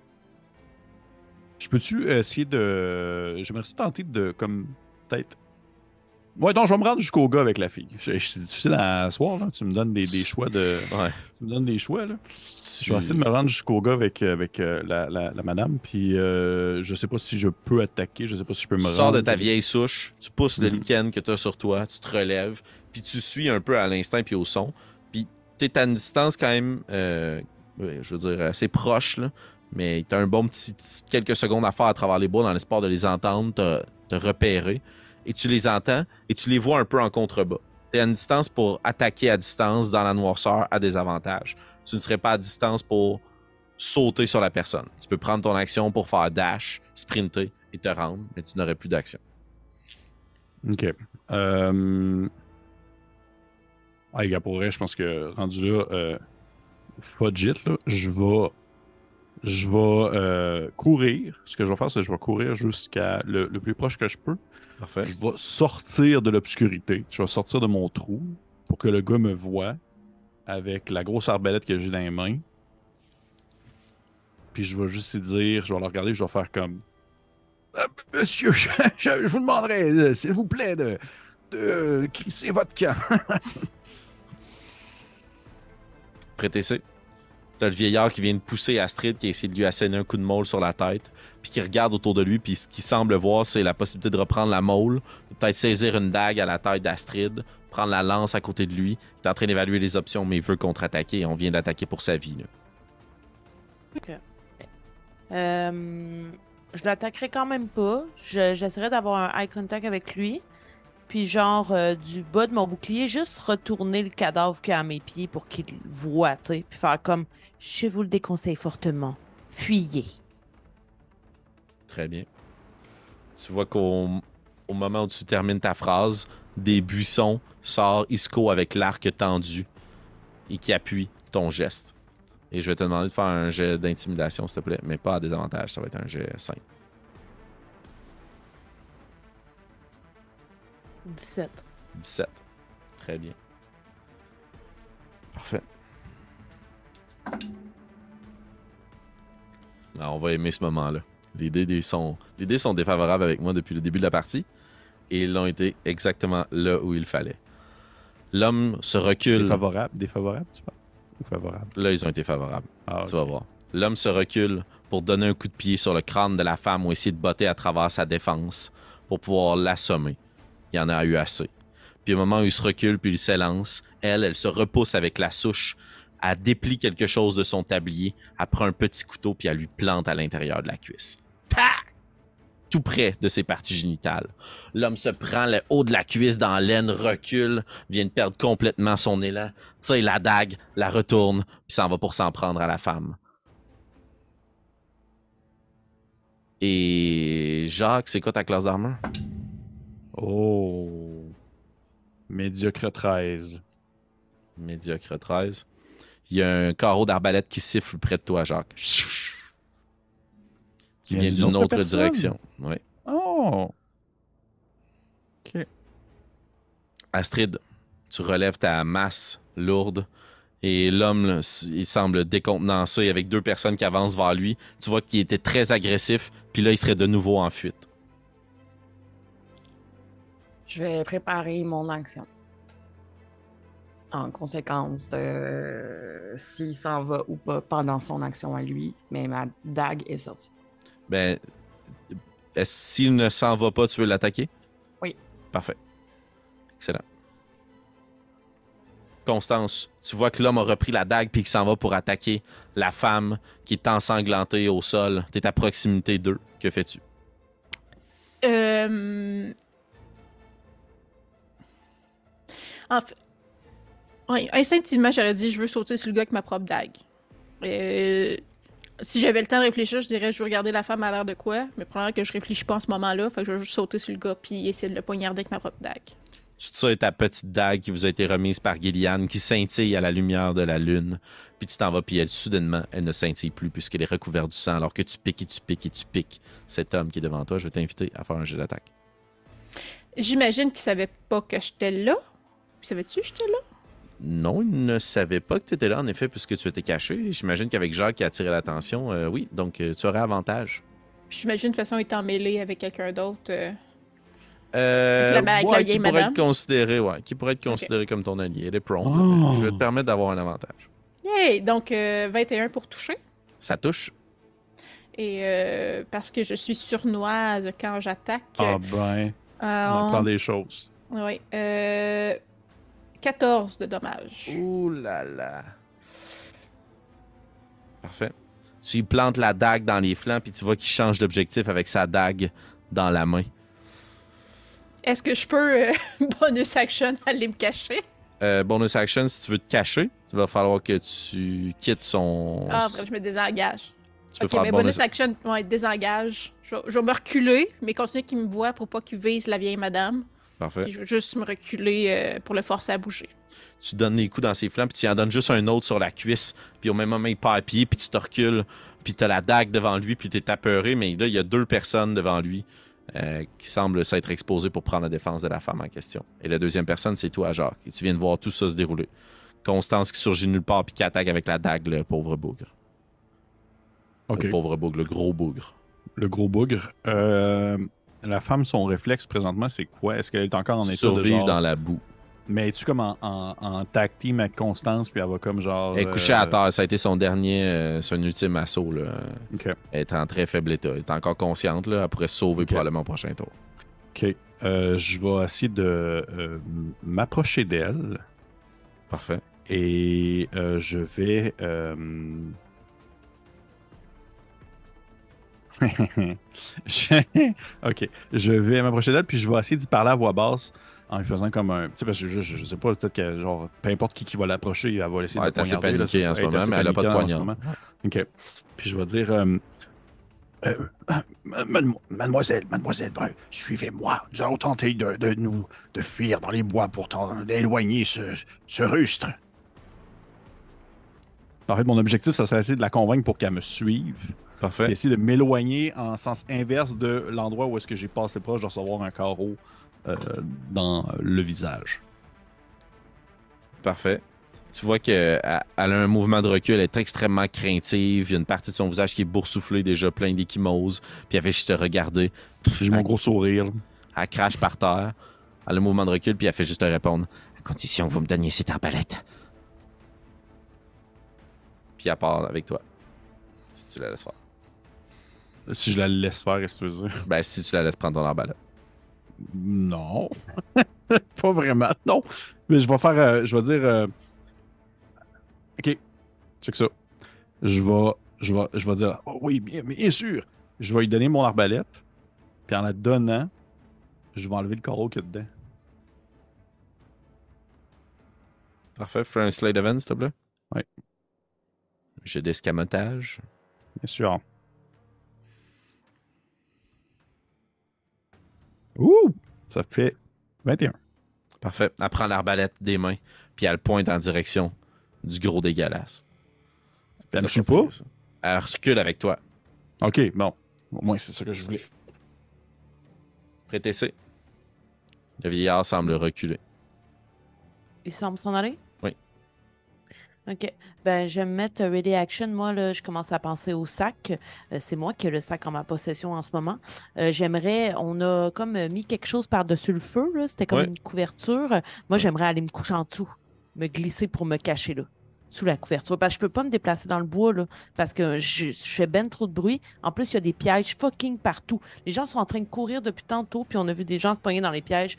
Je peux-tu essayer de. J'aimerais tenter de. Comme. Peut-être. Ouais, donc je vais me rendre jusqu'au gars avec la fille. C'est difficile à asseoir, là. Tu me donnes des, des choix de. Ouais. Tu me donnes des choix, là. Tu- Je vais essayer de me rendre jusqu'au gars avec, avec euh, la, la- la madame, puis euh, je sais pas si je peux attaquer, je sais pas si je peux me Tu rendre. sors de ta vieille souche, tu pousses le Mhm. lichen que tu as sur toi, tu te relèves, puis tu suis un peu à l'instinct puis au son. Puis tu es à une distance quand même, euh, je veux dire, assez proche, là, mais tu as un bon petit, petit- quelques secondes à faire à travers les bois dans l'espoir de les entendre, te, te repérer. Et tu les entends et tu les vois un peu en contrebas. Tu es à une distance pour attaquer à distance dans la noirceur à des avantages. Tu ne serais pas à distance pour sauter sur la personne. Tu peux prendre ton action pour faire dash, sprinter et te rendre, mais tu n'aurais plus d'action. Ok. Ah, pour vrai, je pense que rendu là, euh... fudge it, là, je vais. Je vais euh, courir. Ce que je vais faire, c'est que je vais courir jusqu'à le plus proche que je peux. Parfait. Je vais sortir de l'obscurité. Je vais sortir de mon trou pour que le gars me voie avec la grosse arbalète que j'ai dans les mains. Puis je vais juste lui dire, je vais le regarder, je vais faire comme. Euh, monsieur, je, je- je vous demanderais, euh, s'il vous plaît, de, de crisser votre camp. Prêtez C. T'as le vieillard qui vient de pousser Astrid, qui essaie de lui asséner un coup de môle sur la tête, puis qui regarde autour de lui, puis ce qu'il semble voir, c'est la possibilité de reprendre la môle, de peut-être saisir une dague à la taille d'Astrid, prendre la lance à côté de lui. Il est en train d'évaluer les options, mais il veut contre-attaquer, et on vient d'attaquer pour sa vie. là. Euh, je l'attaquerai quand même pas. Je- J'essaierai d'avoir un eye contact avec lui. Puis genre euh, du bas de mon bouclier, juste retourner le cadavre qui est à mes pieds pour qu'il voit, tu sais. Puis faire comme, je vous le déconseille fortement. Fuyez. Très bien. Tu vois qu'au au moment où tu termines ta phrase, des buissons sort Isco avec l'arc tendu et qui appuie ton geste. Et je vais te demander de faire un jet d'intimidation, s'il te plaît, mais pas à désavantage, ça va être un jet simple. 17. 17. Très bien. Parfait. Alors, on va aimer ce moment-là. Les dés des- sont, les dés sont défavorables avec moi depuis le début de la partie. Et ils l'ont été exactement là où il fallait. L'homme se recule. Défavorable, défavorable, tu parles Ou favorable? Là, ils ont été favorables. Ah, Tu vas voir. L'homme se recule pour donner un coup de pied sur le crâne de la femme ou essayer de botter à travers sa défense pour pouvoir l'assommer. Il y en a eu assez. Puis au moment où il se recule puis il s'élance, elle, elle se repousse avec la souche, elle déplie quelque chose de son tablier, elle prend un petit couteau puis elle lui plante à l'intérieur de la cuisse. Tac! Tout près de ses parties génitales. L'homme se prend le haut de la cuisse dans l'aine, recule, vient de perdre complètement son élan, tire la dague, la retourne, puis s'en va pour s'en prendre à la femme. Et Jacques, c'est quoi ta classe d'armure? Oh. Médiocre 13. Médiocre 13. Il y a un carreau d'arbalète qui siffle près de toi, Jacques. Qui vient d'une autre direction. Oui. Oh. Ok. Astrid, tu relèves ta masse lourde et l'homme, il semble décontenancé avec deux personnes qui avancent vers lui. Tu vois qu'il était très agressif, puis là, il serait de nouveau en fuite. Je vais préparer mon action. En conséquence de s'il s'en va ou pas pendant son action à lui, mais ma dague est sortie. Ben, s'il ne s'en va pas, tu veux l'attaquer? Oui. Parfait. Excellent. Constance, tu vois que l'homme a repris la dague puis qu'il s'en va pour attaquer la femme qui est ensanglantée au sol. T'es à proximité d'eux. Que fais-tu? Euh... En fait, Ouais, instinctivement, j'aurais dit je veux sauter sur le gars avec ma propre dague. Euh, si j'avais le temps de réfléchir, je dirais je veux regarder la femme à l'air de quoi. Mais probablement que je réfléchis pas en ce moment-là. Fait que je vais juste sauter sur le gars puis essayer de le poignarder avec ma propre dague. Tu tires ta petite dague qui vous a été remise par Gillian, qui scintille à la lumière de la lune. Puis tu t'en vas, puis elle, soudainement, elle ne scintille plus puisqu'elle est recouverte du sang, alors que tu piques et tu piques et tu piques cet homme qui est devant toi. Je vais t'inviter à faire un jeu d'attaque. J'imagine qu'il savait pas que j'étais là. Savais-tu que j'étais là? Non, il ne savait pas que tu étais là, en effet, puisque tu étais caché. J'imagine qu'avec Jacques qui a attiré l'attention, euh, oui, donc euh, tu aurais avantage. Puis j'imagine de toute façon étant mêlé avec quelqu'un d'autre. euh, Euh, vieille qui pourrait être considéré, ouais, qui pourrait être considéré comme ton allié. Elle est prone. Oh. Je vais te permettre d'avoir un avantage. Yay! Donc euh, 21 pour toucher. Ça touche. Et euh, parce que je suis surnoise quand j'attaque. Ah ben, on apprend des choses. Oui. Euh, 14 de dommages. Ouh là là. Parfait. Tu lui plantes la dague dans les flancs, puis tu vois qu'il change d'objectif avec sa dague dans la main. Est-ce que je peux, euh, bonus action, aller me cacher? Euh, bonus action, si tu veux te cacher, il va falloir que tu quittes son. Ah, bref, je me désengage. tu peux Ok, faire mais bonus- bonus action, ouais, désengage. Je, vais- je vais me reculer, mais continuer qu'il me voit pour pas qu'il vise la vieille madame. Parfait. Puis je vais juste me reculer euh, pour le forcer à bouger. tu donnes des coups dans ses flancs, puis tu en donnes juste un autre sur la cuisse, puis au même moment, il part à pied, puis tu te recules, puis tu as la dague devant lui, puis tu es apeuré, mais là, il y a deux personnes devant lui euh, qui semblent s'être exposées pour prendre la défense de la femme en question. Et la deuxième personne, c'est toi, Jacques, et tu viens de voir tout ça se dérouler. Constance qui surgit nulle part, puis qui attaque avec la dague le pauvre bougre. Ok. Le pauvre bougre, le gros bougre. Le gros bougre. Euh, la femme, son réflexe présentement, c'est quoi? Est-ce qu'elle est encore en état de Survivre genre... dans la boue. Mais es-tu comme en, en, en tag team avec Constance, puis elle va comme genre... Elle est couchée à euh, terre, ça a été son dernier, euh, son ultime assaut. Là. Ok. Elle est en très faible état. Elle est encore consciente, là. elle pourrait se sauver probablement au prochain tour. Ok. Euh, je vais essayer de euh, m'approcher d'elle Parfait. et je vais. je- ok. Je vais m'approcher d'elle puis je vais essayer d'y parler à voix basse en lui faisant comme un. Tu sais, parce que je, je, je sais pas, peut-être que genre, peu importe qui, qui va l'approcher, elle va laisser Ouais, de assez paniquée en ce moment, mais elle a pas de poignard. Ok. Puis je vais dire. euh, euh, mademo- mademoiselle, mademoiselle Brun, suivez-moi. Nous allons tenter de, de nous de fuir dans les bois pour d'éloigner ce, ce rustre. En fait, mon objectif, ça serait essayer de la convaincre pour qu'elle me suive. Parfait. Essayer de m'éloigner en sens inverse de l'endroit où est-ce que j'ai passé proche de recevoir un carreau euh, dans le visage. Parfait. Tu vois qu'elle a un mouvement de recul, elle est extrêmement craintive. Il y a une partie de son visage qui est boursouflée, déjà plein d'échymoses. Puis elle fait juste te regarder. J'ai mon gros sourire. là. Elle crache par terre. Elle a un mouvement de recul, puis elle fait juste te répondre. À condition que vous me donniez cette arbalète. Puis elle part avec toi. Si tu la laisses faire. Si je la laisse faire, qu'est-ce que tu veux dire? Ben, si tu la laisses prendre ton arbalète. Non. pas vraiment. Non. Mais je vais faire. euh, je vais dire. euh, Ok. Check ça. Je vais. Je vais, je vais dire. Oh oui, bien, bien sûr. Je vais lui donner mon arbalète. Puis en la donnant, je vais enlever le carreau qu'il y a dedans. Parfait. Fais un slate event, s'il te plaît. Ouais. J'ai d'escamotage. Bien sûr. Ouh! Ça fait 21. Parfait. Elle prend l'arbalète des mains, puis elle pointe en direction du gros dégueulasse. Elle me suit pas? Elle recule avec toi. Ok, bon. Au moins, c'est ça que je voulais. Prêtez C. Le vieillard semble reculer. Il semble s'en aller? OK. Ben, je vais me mettre Ready Action. Moi, là, je commence à penser au sac. Euh, c'est moi qui ai le sac en ma possession en ce moment. Euh, j'aimerais... On a comme mis quelque chose par-dessus le feu, là. C'était comme Ouais. une couverture. Moi, j'aimerais aller me coucher en dessous. Me glisser pour me cacher, là. Sous la couverture. Parce que je peux pas me déplacer dans le bois, là. Parce que je, je fais ben trop de bruit. En plus, il y a des pièges fucking partout. Les gens sont en train de courir depuis tantôt, puis on a vu des gens se pogner dans les pièges.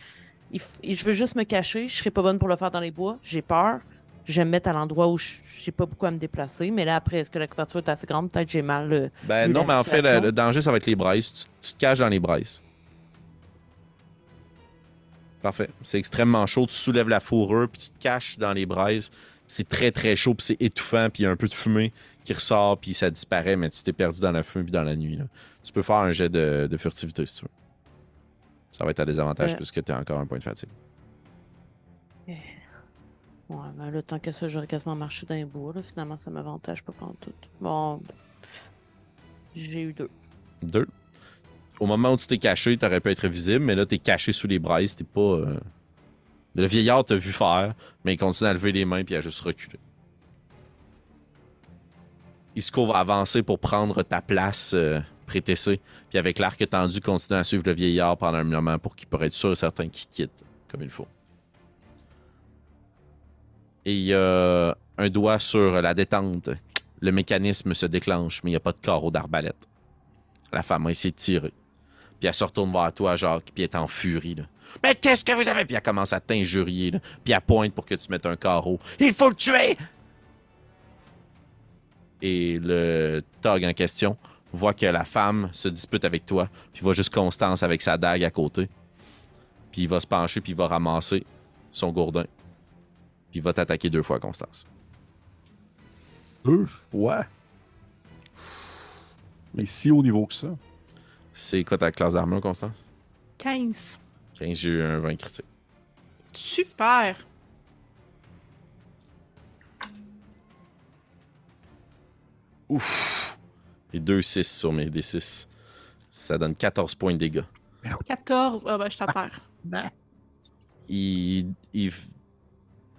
Il f- je veux juste me cacher. Je serais pas bonne pour le faire dans les bois. J'ai peur. Je vais me mettre à l'endroit où je j'ai pas beaucoup à me déplacer. Mais là, après, est-ce que la couverture est assez grande? Peut-être que j'ai mal. euh, Ben non, mais en fait, le, danger, ça va être les braises. Tu, tu te caches dans les braises. Parfait. C'est extrêmement chaud. Tu soulèves la fourrure, puis tu te caches dans les braises. C'est très, très chaud, puis c'est étouffant, puis il y a un peu de fumée qui ressort, puis ça disparaît, mais tu t'es perdu dans la fumée puis dans la nuit. là. Tu peux faire un jet de, de furtivité si tu veux. Ça va être à désavantage Euh. puisque tu as encore un point de fatigue. Ouais, mais le temps que ça, j'aurais quasiment marché d'un bout. Là. Finalement, ça m'avantage pas prendre tout. Bon. J'ai eu deux. Deux. Au moment où tu t'es caché, tu aurais pu être visible, mais là, tu es caché sous les braises. T'es pas. euh, Le vieillard t'a vu faire, mais il continue à lever les mains puis à juste reculer. Isco va avancer pour prendre ta place, euh, prétessé. Puis avec l'arc tendu, continue à suivre le vieillard pendant un moment pour qu'il pourrait être sûr et certain qu'il quitte comme il faut. Et il y a un doigt sur la détente. Le mécanisme se déclenche, mais il n'y a pas de carreau d'arbalète. La femme a essayé de tirer. Puis elle se retourne vers toi, Jacques, puis elle est en furie. Mais qu'est-ce que vous avez? Puis elle commence à t'injurier, puis elle pointe pour que tu mettes un carreau. Il faut le tuer! Et le tog en question voit que la femme se dispute avec toi, puis voit juste Constance avec sa dague à côté. Puis il va se pencher, puis il va ramasser son gourdin. Puis il va t'attaquer deux fois, Constance. Deux fois? Mais si haut niveau que ça. C'est quoi ta classe d'armure, Constance? 15. 15, j'ai eu un 20 critique. Super. Ouf! Et 2 6 sur mes D6. Ça donne 14 points de dégâts. 14. Ah ben, je t'attends. Il, il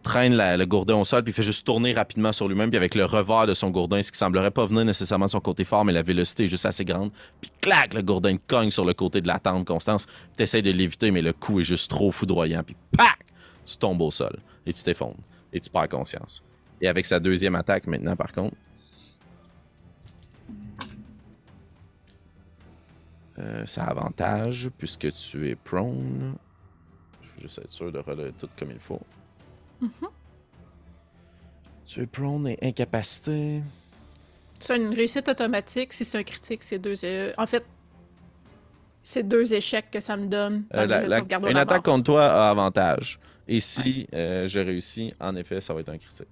traîne le gourdin au sol, puis fait juste tourner rapidement sur lui-même, puis avec le revers de son gourdin, ce qui semblerait pas venir nécessairement de son côté fort, mais la vélocité est juste assez grande. Puis clac, le gourdin cogne sur le côté de la tente, Constance. Tu essaies de l'éviter, mais le coup est juste trop foudroyant, puis pac! Tu tombes au sol, et tu t'effondres, et tu perds conscience. Et avec sa deuxième attaque maintenant, par contre, Euh, ça avantage puisque tu es prone. Je veux juste être sûr de relayer tout comme il faut. Mhm. Tu es prone et incapacité. C'est une réussite automatique. Si c'est un critique, c'est deux. euh, en fait, c'est deux échecs que ça me donne. Euh, la- la- une la attaque contre toi a avantage. Et si euh, je réussis, en effet, ça va être un critique.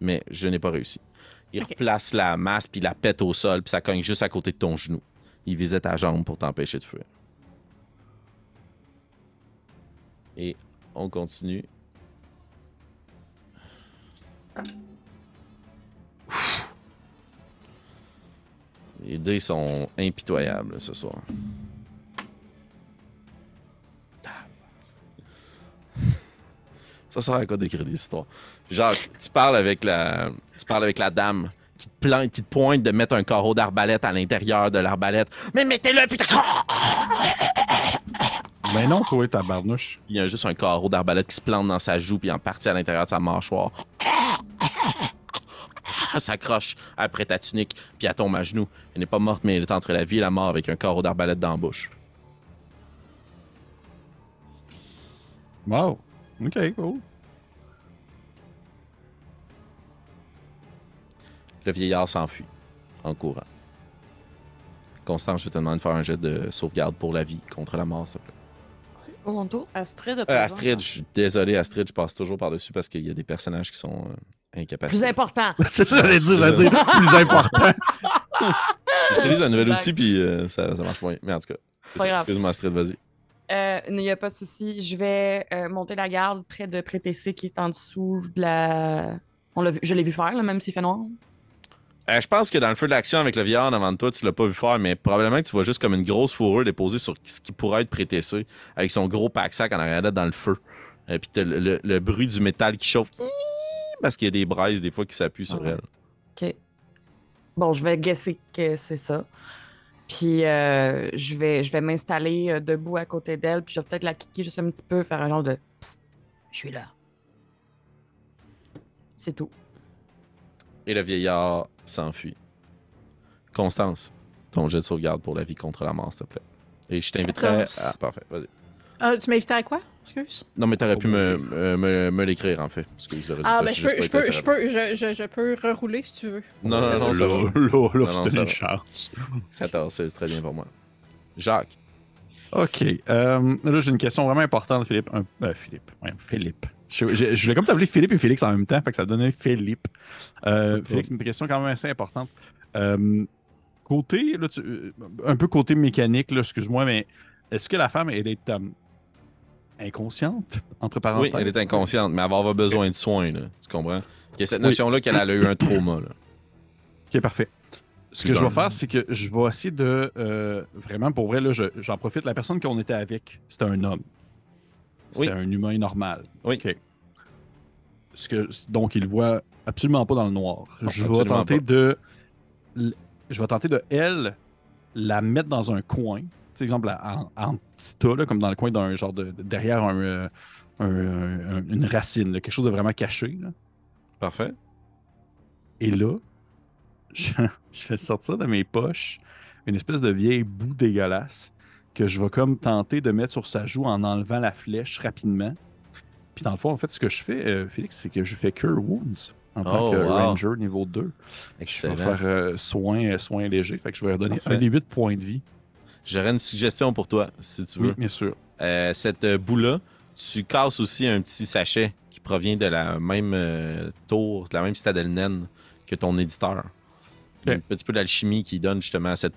Mais je n'ai pas réussi. Il Ok. replace la masse, puis il la pète au sol, puis ça cogne juste à côté de ton genou. Il visait ta jambe pour t'empêcher de fuir. Et on continue. Les dés sont impitoyables ce soir. Ça sert à quoi d'écrire des histoires? Genre, tu parles avec la, tu parles avec la dame qui te, plante, qui te pointe de mettre un carreau d'arbalète à l'intérieur de l'arbalète. Mais mettez-le, putain! Ben non, toi, ta barnouche. Il y a juste un carreau d'arbalète qui se plante dans sa joue puis en partie à l'intérieur de sa mâchoire. S'accroche après ta tunique puis elle tombe à genoux. Elle n'est pas morte, mais elle est entre la vie et la mort avec un carreau d'arbalète dans la bouche. Wow. Ok, cool. Le vieillard s'enfuit en courant. Constance, je vais te demander de faire un jet de sauvegarde pour la vie contre la mort, s'il te plaît. Au mon tour. Astrid Euh, Astrid, je suis désolé, Astrid, je passe toujours par-dessus parce qu'il y a des personnages qui sont euh, Plus important. C'est ça, j'allais dire, j'allais dire plus important. J'utilise un nouvel outil puis euh, ça, ça marche moins. Mais en tout cas, Pas grave. excuse-moi, Astrid, vas-y. Euh, Il n'y a pas de souci. Je vais euh, monter la garde près de Prétessé qui est en dessous de la. On l'a vu, je l'ai vu faire, là, même s'il fait noir. Euh, je pense que dans le feu de l'action avec le vieillard devant de toi, tu l'as pas vu faire, mais probablement que tu vois juste comme une grosse fourrure déposée sur ce qui pourrait être prétessé, avec son gros pack-sac en arrière dans le feu. Et puis le- le bruit du métal qui chauffe, parce qu'il y a des braises des fois qui s'appuient sur Ah ouais. elle. OK. Bon, je vais guesser que c'est ça. Puis euh, je vais, je vais m'installer euh, debout à côté d'elle, puis je vais peut-être la kicker juste un petit peu, faire un genre de Psst, je suis là. C'est tout. Et le vieillard s'enfuit. Constance, ton jet de sauvegarde pour la vie contre la mort, s'il te plaît. Et je t'inviterai à... Quatorze. Parfait, vas-y. Ah, tu m'invitais à quoi? Excuse? Non, mais t'aurais pu me, me, me- me l'écrire, en fait. Parce que le résultat, Ah, ben, je je peux, je peux, je, je, je peux rerouler si tu veux. Non, non, non, non, ça là, va. là, là, Non, non, c'était une chance. 14, c'est très bien pour moi. Jacques. OK. Euh, là, j'ai une question vraiment importante, Philippe. Un- euh, Philippe. Ouais, Philippe. Je, je- je voulais comme t'appeler Philippe et Félix en même temps, fait que ça donnait Philippe. Euh, Félix, une question quand même assez importante. Euh, côté, là, tu- euh, un peu côté mécanique, là, excuse-moi, mais est-ce que la femme, elle est euh, inconsciente, entre Oui, parenthèses? elle est inconsciente, mais elle va avoir besoin de soins, là. Tu comprends? Il y a cette Oui. notion-là qu'elle a eu un trauma, là. Ok, parfait. Ce Plus que je vais faire, c'est que je vais essayer de. euh, vraiment, pour vrai, là, je- j'en profite. La personne qu'on était avec, c'était un homme. C'était Oui. un humain normal. Oui. Ok? Ce que, donc, il voit absolument pas dans le noir. Non, je vais tenter pas. de. Je vais tenter de, elle, la mettre dans un coin. Exemple, en, en petit tas, là, comme dans le coin d'un genre de. de- derrière un, euh, un- un- une racine, là, quelque chose de vraiment caché. là. Parfait. Et là, je, je vais sortir de mes poches une espèce de vieille boue dégueulasse que je vais comme tenter de mettre sur sa joue en enlevant la flèche rapidement. Puis dans le fond, en fait, ce que je fais, euh, Félix, c'est que je fais Cure Wounds en tant Oh, que wow. Ranger niveau 2. Je vais Excellent. faire euh, soins, euh, soins légers. Fait que je vais redonner Parfait. un des 8 points de vie. J'aurais une suggestion pour toi, si tu veux. Oui, bien sûr. Euh, cette euh, boue-là, tu casses aussi un petit sachet qui provient de la même euh, tour, de la même citadelle naine que ton éditeur. Un petit peu d'alchimie qui donne justement cette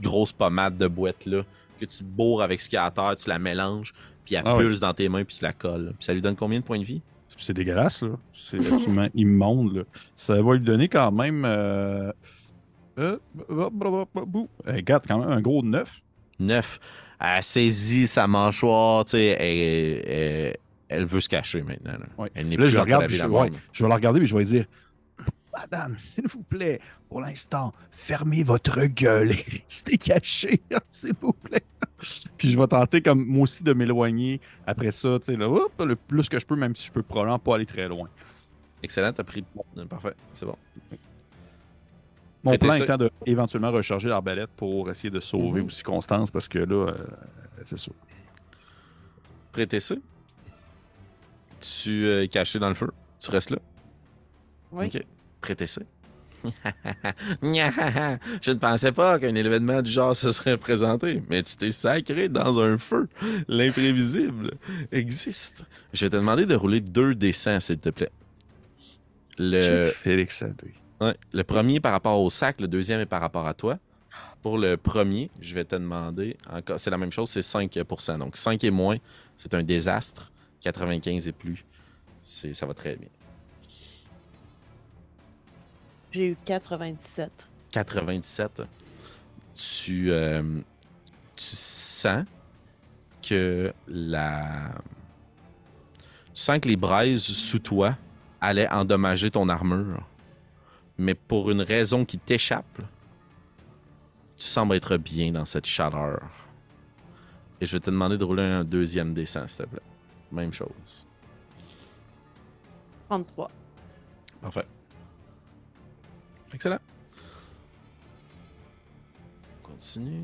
grosse pommade de boîte-là que tu bourres avec ce qu'il y a à terre, tu la mélanges, puis elle Ah pulse dans tes mains, puis tu la colles. Puis ça lui donne combien de points de vie? C'est dégueulasse, là. C'est absolument immonde, là. Ça va lui donner quand même. Euh, Regarde, quand même un gros 9. 9. Elle saisit sa mâchoire, tu sais, elle, elle- elle veut se cacher maintenant. là. Ouais. Elle n'est Là, plus je regarde, je, ouais, je vais la regarder, puis je vais lui dire Madame, s'il vous plaît, pour l'instant, fermez votre gueule et restez caché, s'il vous plaît. puis je vais tenter, comme moi aussi, de m'éloigner après ça, tu sais, là, hop, le plus que je peux, même si je peux probablement pas aller très loin. Excellent, t'as pris. Parfait, c'est bon. Mon plan étant de éventuellement recharger l'arbalète pour essayer de sauver Mhm. aussi Constance, parce que là, euh, c'est ça. Prêtez ça. Tu euh, es caché dans le feu. Tu restes là. Oui. Ok. Prêtez ça. Je ne pensais pas qu'un événement du genre se serait présenté, mais tu t'es sacré dans un feu. L'imprévisible existe. Je vais te demander de rouler deux dessins, s'il te plaît. Le, Félix Sadé. Ouais, le premier par rapport au sac, le deuxième est par rapport à toi. Pour le premier, je vais te demander, encore, c'est la même chose, c'est 5%. Donc 5 et moins, c'est un désastre. 95 et plus, c'est, ça va très bien. J'ai eu 97. 97, tu, euh, tu sens que la. Tu sens que les braises sous toi allaient endommager ton armure. Mais pour une raison qui t'échappe, tu sembles être bien dans cette chaleur. Et je vais te demander de rouler un deuxième dessin, s'il te plaît. Même chose. 33. Parfait. Excellent. Continue.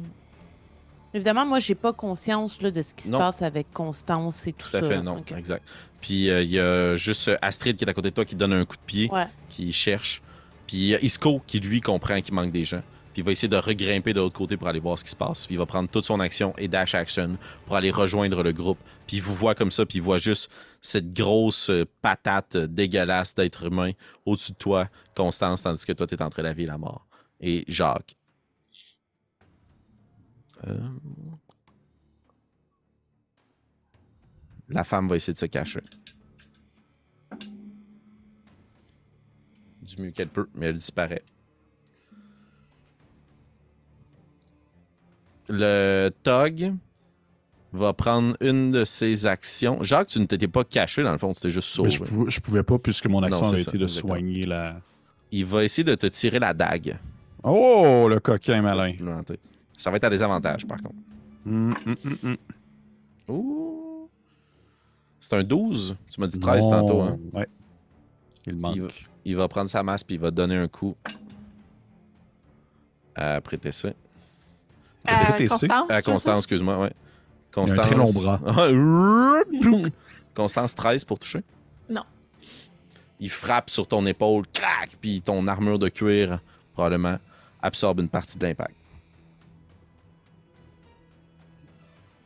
Évidemment, moi, j'ai pas conscience là, de ce qui se Non. passe avec Constance et tout, Tout à ça. fait, non. Exact. Puis euh, il y a juste euh, Astrid qui est à côté de toi qui donne un coup de pied, Ouais. qui cherche. Puis il y a Isco qui, lui, comprend qu'il manque des gens. Puis il va essayer de regrimper de l'autre côté pour aller voir ce qui se passe. Puis il va prendre toute son action et dash action pour aller rejoindre le groupe. Puis il vous voit comme ça, puis il voit juste cette grosse euh, patate dégueulasse d'être humain au-dessus de toi, Constance, tandis que toi, t'es entre la vie et la mort. Et Jacques. Euh, La femme va essayer de se cacher. Du mieux qu'elle peut, mais elle disparaît. Le Tog va prendre une de ses actions. Jacques, tu ne t'étais pas caché dans le fond, tu t'es juste sauvé. je, pouvais, je pouvais pas, puisque mon action Non, ça, été de soigner la. Il va essayer de te tirer la dague. Oh, le coquin malin. Ça va être à désavantage, par contre. Hum, hum, hum. C'est un 12. Tu m'as dit 13 Non. tantôt, hein? Ouais. Il manque. Il va, il va prendre sa masse puis il va donner un coup. À prêter ça. À Constance. À? Constance, excuse-moi, ouais. Il a un Constance. très long bras. Constance 13 pour toucher. Non. Il frappe sur ton épaule, crac, puis ton armure de cuir, probablement, absorbe une partie de l'impact.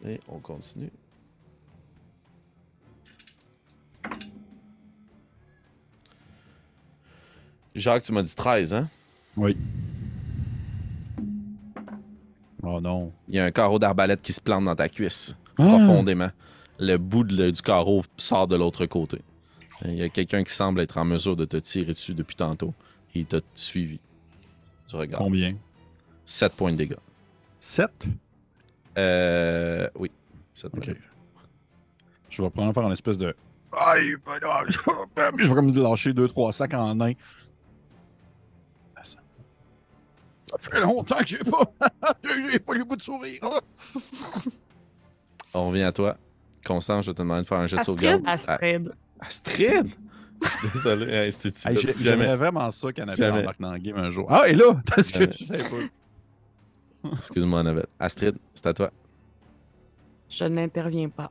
Et on continue. Jacques, tu m'as dit 13, hein? Oui. Oh non. Il y a un carreau d'arbalète qui se plante dans ta cuisse, Ah! profondément. Le bout de du carreau sort de l'autre côté. Il y a quelqu'un qui semble être en mesure de te tirer dessus depuis tantôt. Il t'a suivi. Tu regardes. Combien? 7 points de dégâts. 7 Euh. Oui. 7 points. Ok. de dégâts. Je vais prendre faire une espèce de. Aïe, je vais comme lâcher 2-3 sacs en un. Ça fait longtemps que j'ai pas. j'ai pas le goût de sourire. On revient à toi. Constance, je te demander de faire un jet de Astrid? sauvegarde. Astrid. Ah, Astrid! Désolé, hey, c'est. Hey. J'aimerais vraiment ça qu'Annabelle Jamais. embarque dans le game un jour. Ah, et là, parce que pas. Excuse-moi, Annabelle. Astrid, c'est à toi. Je n'interviens pas.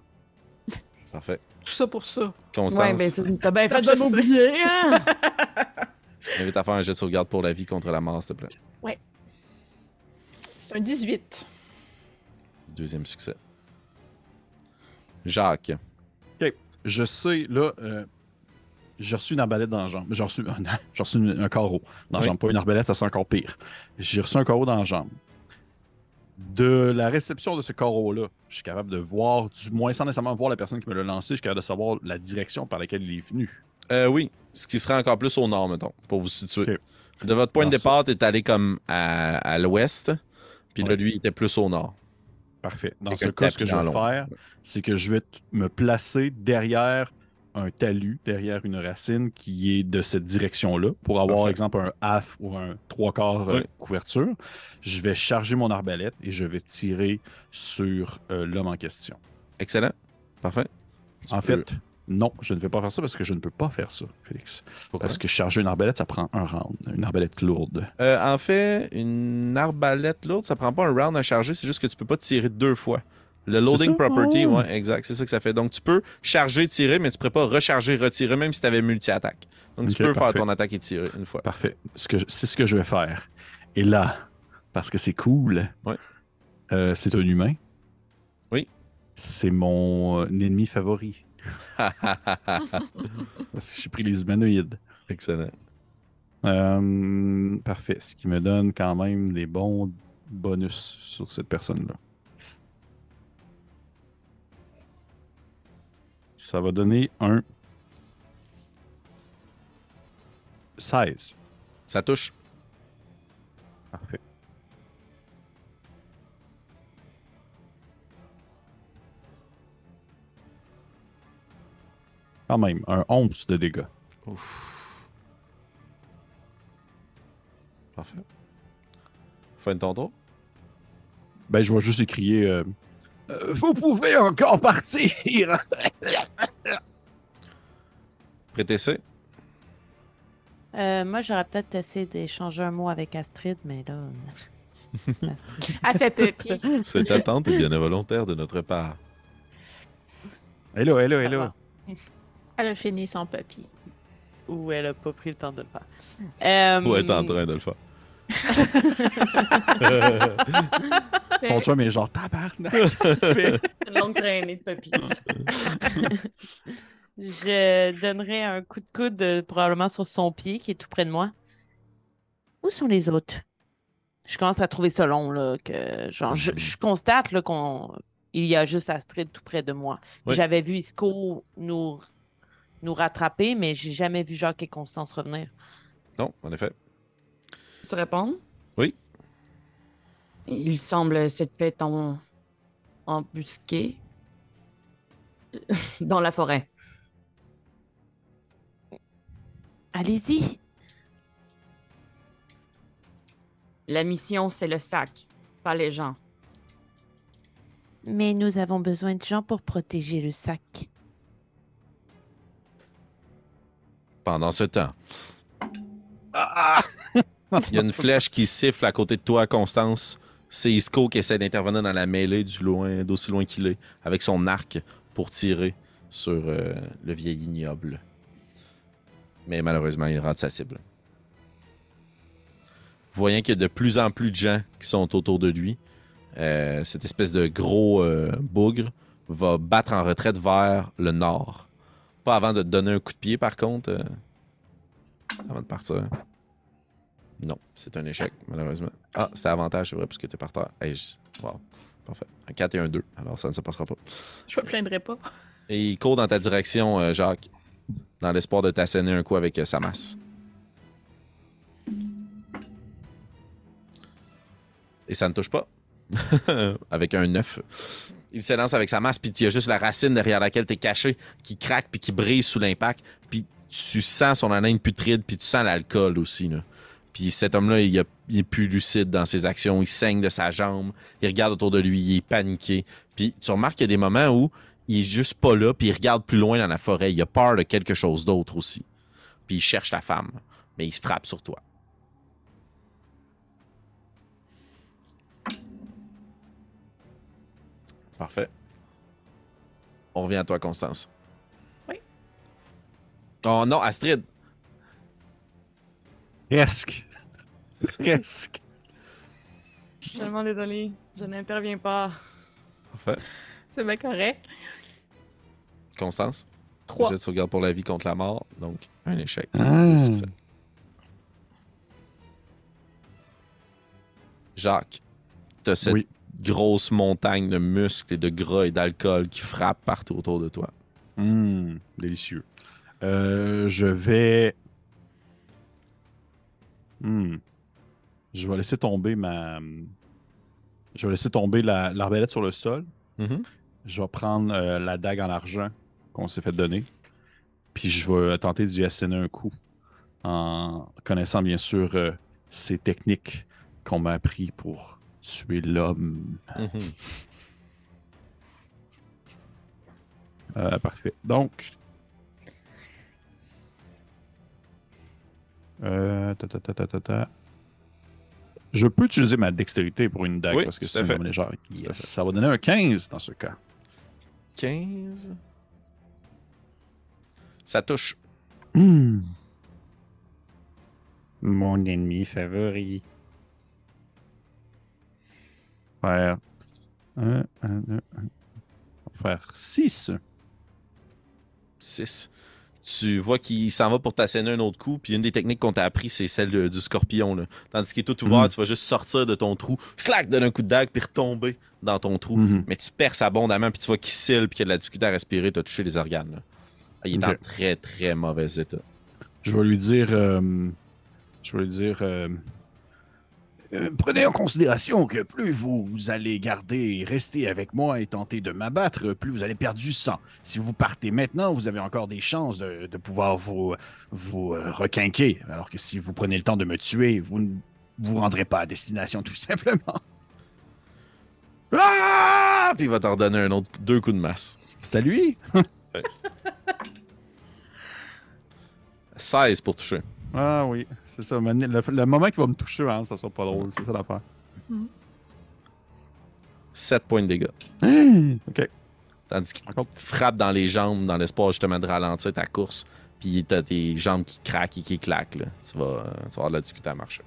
Parfait. Tout ça pour ça. Constance, Ouais, ben t'as bien fait Je de m'oublier, hein? je t'invite à faire un jet de sauvegarde pour la vie contre la mort, s'il te plaît. C'est un 18. Deuxième succès. Jacques. Je sais, là, euh, j'ai reçu une arbalète dans la jambe. J'ai reçu, j'ai reçu une- un carreau dans la Oui. jambe. Pas une arbalète, ça c'est encore pire. J'ai reçu un carreau dans la jambe. De la réception de ce carreau-là, je suis capable de voir, du moins sans nécessairement voir la personne qui me l'a lancé, je suis capable de savoir la direction par laquelle il est venu. Euh, oui, ce qui serait encore plus au nord, mettons, pour vous situer. Ok. De votre point de départ, t'es allé comme à, à l'ouest, puis là, Ouais. lui, il était plus au nord. Parfait. Dans ce cas, ce que je vais faire, c'est que je vais me placer derrière un talus, derrière une racine qui est de cette direction-là, pour avoir, Parfait. exemple, un half ou un trois quarts euh, couverture. Je vais charger mon arbalète et je vais tirer sur euh, l'homme en question. Excellent. Parfait. Tu en peux- fait, non, je ne vais pas faire ça parce que je ne peux pas faire ça, Félix. Pourquoi? Parce que charger une arbalète, ça prend un round, une arbalète lourde. Euh, en fait, une arbalète lourde, ça prend pas un round à charger, c'est juste que tu peux pas tirer deux fois. Le loading property, Oh. ouais, exact, c'est ça que ça fait. Donc tu peux charger, tirer, mais tu pourrais pas recharger, retirer, même si tu avais multi-attaque. Donc tu peux faire ton attaque et tirer une fois. Parfait. C'est ce que je vais faire. Et là, parce que c'est cool, Ouais. euh, c'est un humain. Oui. C'est mon euh, ennemi favori. Parce que j'ai pris les humanoïdes. Excellent. Euh, parfait. Ce qui me donne quand même des bons bonus sur cette personne-là. Ça va donner un 16. Ça touche. Parfait. Quand même, un 11 de dégâts. Ouf. Parfait. Fin de ton tour. Ben, je vais juste écrier. euh, Euh, vous pouvez encore partir! Prétessé. Euh, moi, j'aurais peut-être essayé d'échanger un mot avec Astrid, mais là. Astrid. Elle fait petit. Cette attente est bien volontaire de notre part. Hello, hello, hello. Elle a fini son papy. Ou elle a pas pris le temps de le faire. Euh, Ou être en train de le faire. Son chum est genre tabarnak? Une longue traînée de papy. Je donnerai un coup de coude euh, probablement sur son pied qui est tout près de moi. Où sont les autres? Je commence à trouver ça long, là, que genre, je, je constate là, qu'on il y a juste Astrid tout près de moi. Oui. J'avais vu Isco nous, nous rattraper, mais j'ai jamais vu Jacques et Constance revenir. Non, en effet. Tu réponds? Oui. Il semble s'être fait en... embusquer dans la forêt. Allez-y! La mission, c'est le sac, pas les gens. Mais nous avons besoin de gens pour protéger le sac. Pendant ce temps. Il y a une flèche qui siffle à côté de toi, Constance. C'est Isco qui essaie d'intervenir dans la mêlée du loin, d'aussi loin qu'il est, avec son arc pour tirer sur euh, le vieil ignoble. Mais malheureusement, il rate sa cible. Voyant qu'il y a de plus en plus de gens qui sont autour de lui, euh, cette espèce de gros euh, bougre, va battre en retraite vers le nord. Pas avant de te donner un coup de pied, par contre. euh, avant de partir. Non, c'est un échec, malheureusement. Ah, c'est avantage, c'est vrai, parce que t'es par terre. Hey, je- Wow, parfait. Un 4 et un 2, alors ça ne se passera pas. Je me plaindrai pas. Et il court dans ta direction, euh, Jacques, dans l'espoir de t'asséner un coup avec euh, sa masse. Et ça ne touche pas. avec un 9. Il se lance avec sa masse, puis il y a juste la racine derrière laquelle tu es caché qui craque puis qui brise sous l'impact. Puis tu sens son haleine putride, puis tu sens l'alcool aussi. Puis cet homme-là, il est plus lucide dans ses actions. Il saigne de sa jambe. Il regarde autour de lui. Il est paniqué. Puis tu remarques qu'il y a des moments où il est juste pas là, puis il regarde plus loin dans la forêt. Il a peur de quelque chose d'autre aussi. Puis il cherche la femme. Mais il se frappe sur toi. Parfait. On revient à toi, Constance. Oui. Oh non, Astrid. Presque. Presque. Je suis tellement désolée. Je n'interviens pas. Parfait. C'est bien correct. Constance? Trois. Jet de sauvegarde pour la vie contre la mort. Donc, un échec. Ah. Succès. Jacques, t'as cette Oui. Grosse montagne de muscles et de gras et d'alcool qui frappe partout autour de toi. Hum, délicieux. Euh, je vais. Hmm. Je vais laisser tomber ma. Je vais laisser tomber la- l'arbalète sur le sol. Mhm. Je vais prendre euh, la dague en argent qu'on s'est fait donner. Puis je vais tenter d'y asséner un coup. En connaissant bien sûr euh, ces techniques qu'on m'a appris pour tuer l'homme. Mhm. Euh, parfait. Donc. Euh, ta, ta, ta. Je peux utiliser ma dextérité pour une dague Oui, parce que c'est légère. Yes, fait. Ça va donner un 15 dans ce cas. 15. Ça touche. Hmm. Mon ennemi favori. Faire. Un, un, un, un. Faire 6. 6. Tu vois qu'il s'en va pour t'asséner un autre coup, puis une des techniques qu'on t'a appris, c'est celle de- du scorpion. Là. Tandis qu'il est tout ouvert, Mhm. tu vas juste sortir de ton trou, clac, donner un coup de dague, puis retomber dans ton trou. Mhm. Mais tu perces abondamment, puis tu vois qu'il cille, puis qu'il a de la difficulté à respirer, tu as touché les organes. là. Ah, Il est en Ok. très, très mauvais état. Je vais lui dire. euh, je vais lui dire. euh, euh, prenez en considération que plus vous, vous allez garder et rester avec moi et tenter de m'abattre, plus vous allez perdre du sang. Si vous partez maintenant, vous avez encore des chances de, de pouvoir vous, vous euh, requinquer. Alors que si vous prenez le temps de me tuer, vous ne vous rendrez pas à destination tout simplement. Ah! Puis il va t'en redonner un autre, deux coups de masse. C'est à lui? 16 pour toucher. Ah oui, c'est ça. Le, le moment qu'il va me toucher, hein, ça sera pas drôle. C'est ça l'affaire. 7 points de dégâts. ok. Tandis qu'il te frappe dans les jambes, dans l'espoir justement de ralentir ta course. Puis t'as tes jambes qui craquent et qui claquent. là. Tu, vas, euh, tu vas avoir de la difficulté à marcher.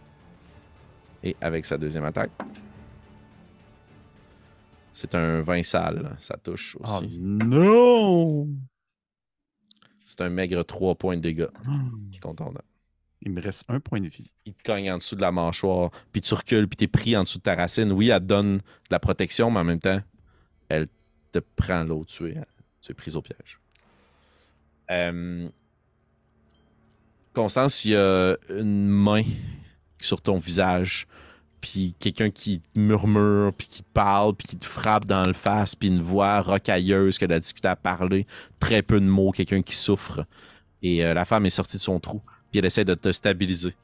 Et avec sa deuxième attaque, c'est un 20 sale. là. Ça touche Oh aussi. non! C'est un maigre 3 points de dégâts qui est contondant. Il me reste un point de vie. Il te cogne en dessous de la mâchoire, puis tu recules, puis t'es pris en dessous de ta racine. Oui, elle te donne de la protection, mais en même temps, elle te prend l'autre. Tu es, tu es prise au piège. Euh, Constance, il y a une main sur ton visage, puis quelqu'un qui te murmure, puis qui te parle, puis qui te frappe dans le face, puis une voix rocailleuse de la difficulté à parler, très peu de mots, quelqu'un qui souffre. Et euh, la femme est sortie de son trou, puis elle essaie de te stabiliser.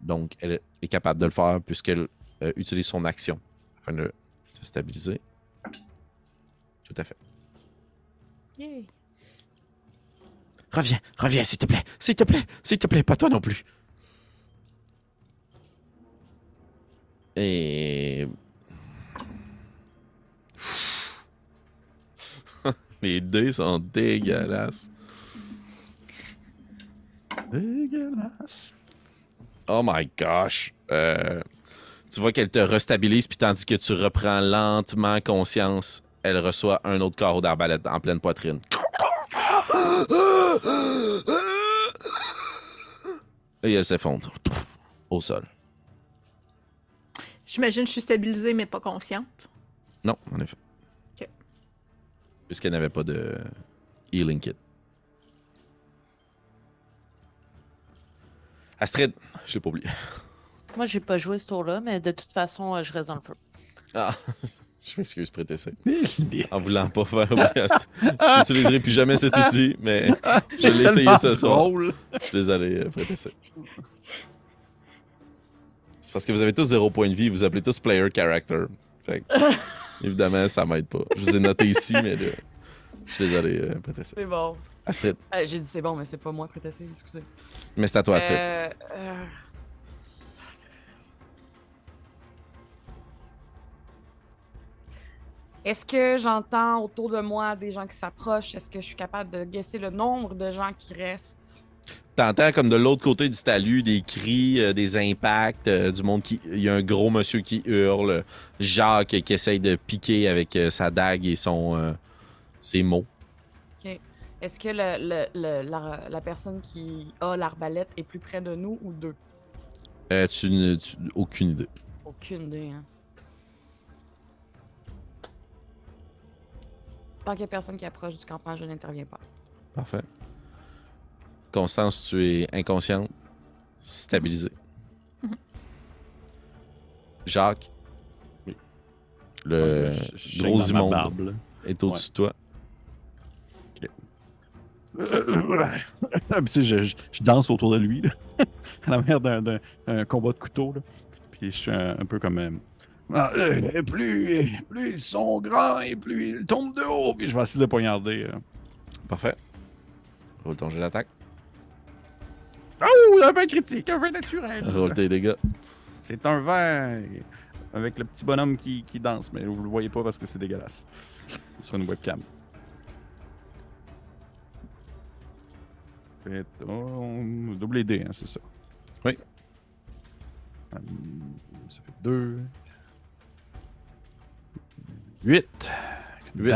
Donc, elle est capable de le faire puisqu'elle euh, utilise son action afin de te stabiliser. Tout à fait. Yay. Reviens, reviens, s'il te plaît. S'il te plaît, s'il te plaît, pas toi non plus. Et. Les dés sont dégueulasses. Dégueulasse. Oh my gosh. Euh, Tu vois qu'elle te restabilise, puis tandis que tu reprends lentement conscience, elle reçoit un autre carreau d'arbalète en pleine poitrine. Et elle s'effondre au sol. J'imagine que je suis stabilisée, mais pas consciente. Non, en effet. Ok. Puisqu'elle n'avait pas de healing kit. Astrid, je l'ai pas oublié. Moi, j'ai pas joué ce tour-là, mais de toute façon, euh, je reste dans le feu. Ah, je m'excuse, prêtez ça. En voulant pas faire oublier Astrid. Je n'utiliserai plus jamais cet outil, mais je l'ai essayé ce soir. Drôle. Je suis désolé, euh, prêtez ça. C'est parce que vous avez tous zéro point de vie, vous appelez tous player character. Fait que, évidemment, ça m'aide pas. Je vous ai noté ici, mais là, je suis désolé, euh, prêtez ça. C'est bon. Astrid, Euh, J'ai dit c'est bon, mais c'est pas moi qui prêtais excusez. mais c'est à toi, Astrid. Euh, euh, Est-ce que j'entends autour de moi des gens qui s'approchent? Est-ce que je suis capable de guesser le nombre de gens qui restent? T'entends comme de l'autre côté du talus des cris, euh, des impacts, euh, du monde qui. Il y a un gros monsieur qui hurle, Jacques qui essaye de piquer avec euh, sa dague et son. ses mots. Est-ce que le- le- le- la, la personne qui a l'arbalète est plus près de nous ou deux? Euh, tu ne. tu- aucune idée. Aucune idée, hein. Tant qu'il n'y a personne qui approche du campement, je n'interviens pas. Parfait. Constance, tu es inconsciente, stabilisée. Mhm. Jacques. Oui. Le Je- je gros immonde est au-dessus de toi. Puis, sais, je, je- je danse autour de lui, là, à la manière d'un, d'un- un combat de couteau. Là. Puis je suis un, un peu comme. euh, Ah, euh, plus, plus ils sont grands et plus ils tombent de haut. Puis je vais essayer de le poignarder. euh. Parfait. Roule ton jet d'attaque. Oh, un vin critique, un vin naturel. Roule tes dégâts. C'est un vin avec le petit bonhomme qui, qui danse, mais vous le voyez pas parce que c'est dégueulasse. Sur une webcam. Fait, oh, double D, hein, c'est ça. Oui. Hum, ça fait 2. 8. Huit.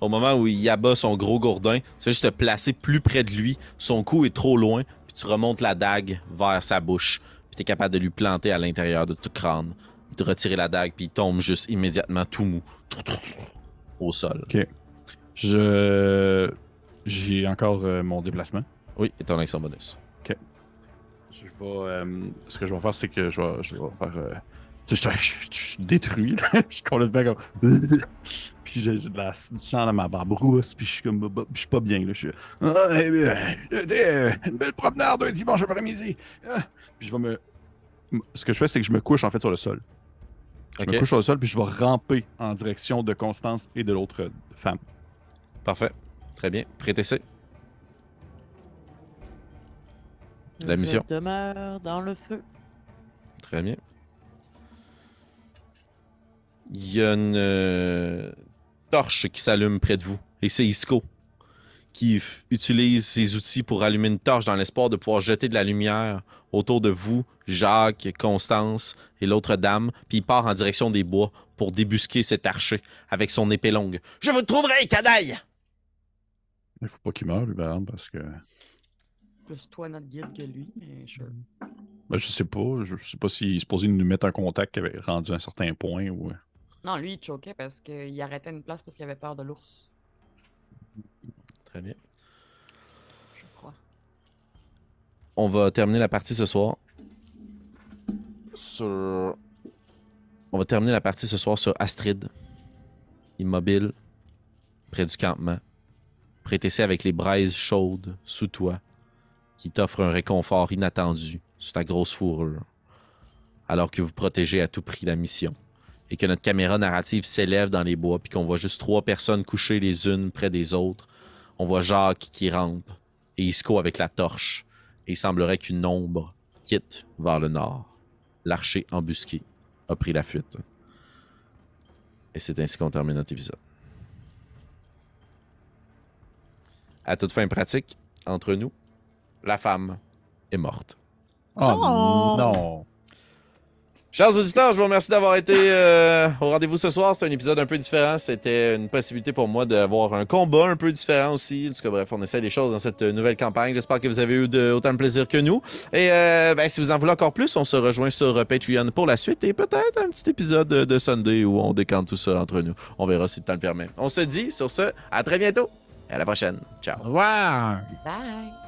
Au moment où il abat son gros gourdin, tu fais juste te placer plus près de lui. Son cou est trop loin, puis tu remontes la dague vers sa bouche. Puis tu es capable de lui planter à l'intérieur de tout crâne. De retirer la dague, puis il tombe juste immédiatement tout mou. Au sol. Je. J'ai encore euh, mon déplacement. Oui, et ton action bonus. Je vais. euh, ce que je vais faire, c'est que je vais, je vais faire. euh, tu sais, je, suis détruit, là. Je suis complètement comme. puis j'ai de la, du sang dans ma barbrousse, puis je suis comme. puis Je suis pas bien, là. Je suis. Ah, eh c'était, euh, une belle promenade un dimanche après-midi. Ah. Puis je vais me. Ce que je fais, c'est que je me couche, en fait, sur le sol. Je Ok, me couche sur le sol, puis je vais ramper en direction de Constance et de l'autre femme. parfait. Très bien. Prêtez ça. La mission. Je demeure dans le feu. Très bien. Il y a une euh, torche qui s'allume près de vous. Et c'est Isco qui utilise ses outils pour allumer une torche dans l'espoir de pouvoir jeter de la lumière autour de vous, Jacques, Constance et l'autre dame. Puis il part en direction des bois pour débusquer cet archer avec son épée longue. Je vous trouverai, canaille! Il faut pas qu'il meure, lui, exemple, parce que. Plus toi, notre guide, que lui, mais sure. Ben, je sais pas. Je sais pas s'il est supposé nous mettre en contact qui avait rendu un certain point ou. euh, Non, lui, il choquait parce qu'il arrêtait une place parce qu'il avait peur de l'ours, Très bien. je crois. On va terminer la partie ce soir sur. On va terminer la partie ce soir sur Astrid, immobile, près du campement, prétessé avec les braises chaudes sous toi, qui t'offre un réconfort inattendu sous ta grosse fourrure, alors que vous protégez à tout prix la mission, et que notre caméra narrative s'élève dans les bois, puis qu'on voit juste trois personnes couchées les unes près des autres. On voit Jacques qui rampe, et Isco avec la torche, et il semblerait qu'une ombre quitte vers le nord. L'archer embusqué a pris la fuite. Et c'est ainsi qu'on termine notre épisode. À toute fin pratique, entre nous, la femme est morte. Oh, Oh! non! Chers auditeurs, je vous remercie d'avoir été euh, au rendez-vous ce soir. C'était un épisode un peu différent. C'était une possibilité pour moi d'avoir un combat un peu différent aussi. En tout cas, bref, on essaie des choses dans cette nouvelle campagne. J'espère que vous avez eu de, autant de plaisir que nous. Et euh, ben, si vous en voulez encore plus, on se rejoint sur euh, Patreon pour la suite et peut-être un petit épisode de, de Sunday où on décante tout ça entre nous. On verra si le temps le permet. On se dit sur ce, à très bientôt à la prochaine. Ciao. Au revoir. Bye!